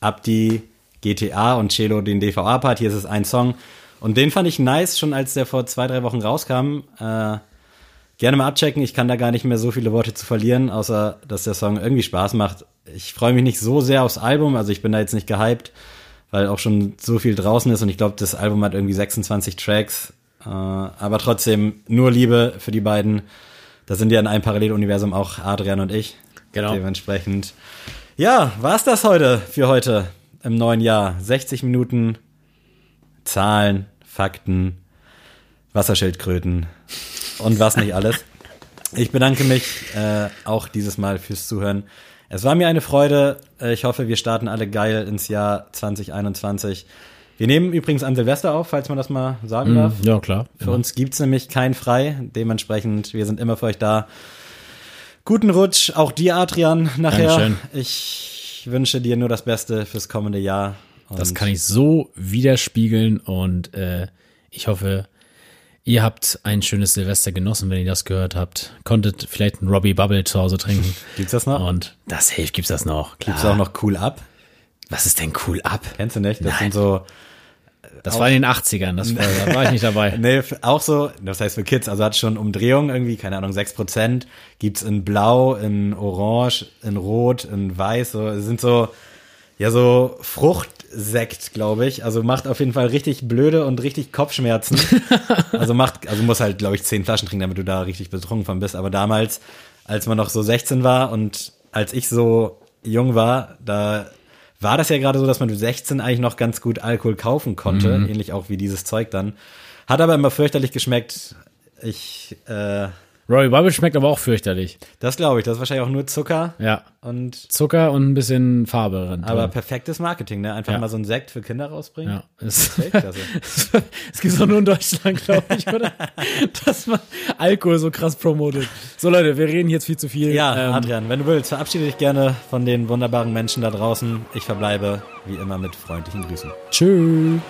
Abdi GTA und Celo den DVA-Part. Hier ist es ein Song. Und den fand ich nice, schon als der vor zwei, drei Wochen rauskam. Äh, gerne mal abchecken. Ich kann da gar nicht mehr so viele Worte zu verlieren, außer dass der Song irgendwie Spaß macht. Ich freue mich nicht so sehr aufs Album, also ich bin da jetzt nicht gehypt, weil auch schon so viel draußen ist und ich glaube, das Album hat irgendwie 26 Tracks. Äh, aber trotzdem nur Liebe für die beiden. Da sind ja in einem Paralleluniversum auch Adrian und ich. Genau. Dementsprechend. Ja, war's das heute für heute im neuen Jahr. 60 Minuten Zahlen, Fakten, Wasserschildkröten und was nicht alles. Ich bedanke mich äh, auch dieses Mal fürs Zuhören. Es war mir eine Freude. Ich hoffe, wir starten alle geil ins Jahr 2021. Wir nehmen übrigens an Silvester auf, falls man das mal sagen darf. Ja, klar. Für uns gibt's nämlich kein Frei. Dementsprechend, wir sind immer für euch da. Guten Rutsch, auch dir, Adrian, nachher. Dankeschön. Ich wünsche dir nur das Beste fürs kommende Jahr. Das kann ich so widerspiegeln und äh, ich hoffe, ihr habt ein schönes Silvester genossen, wenn ihr das gehört habt. Konntet vielleicht einen Robbie Bubble zu Hause trinken. Gibt's das noch? Und das hilft, gibt's das noch. Klar. Gibt's auch noch cool ab? Was ist denn cool ab? Kennst du nicht? Das Nein. sind so, Das war in den 80ern, das war, da war ich nicht dabei. nee, auch so, das heißt für Kids, also hat schon Umdrehungen irgendwie, keine Ahnung, 6%. Gibt's in Blau, in Orange, in Rot, in Weiß, so, es sind so, ja, so Fruchtsekt, glaube ich. Also macht auf jeden Fall richtig blöde und richtig Kopfschmerzen. also macht, also muss halt, glaube ich, zehn Flaschen trinken, damit du da richtig betrunken von bist. Aber damals, als man noch so 16 war und als ich so jung war, da war das ja gerade so, dass man mit 16 eigentlich noch ganz gut Alkohol kaufen konnte, ähnlich auch wie dieses Zeug dann. Hat aber immer fürchterlich geschmeckt. Ich, äh, Robbie Bubble schmeckt aber auch fürchterlich. das glaube ich, das ist wahrscheinlich auch nur Zucker Ja. und Zucker und ein bisschen Farbe drin. aber perfektes Marketing, ne? Einfach Ja. mal so einen Sekt für Kinder rausbringen. ja. Es, Weltklasse. es gibt doch nur in Deutschland, glaube ich, oder? Dass man Alkohol so krass promotet. So Leute, wir reden jetzt viel zu viel. Ja, Ähm, Adrian, wenn du willst, verabschiede dich gerne von den wunderbaren Menschen da draußen. Ich verbleibe wie immer mit freundlichen Grüßen. Tschüss.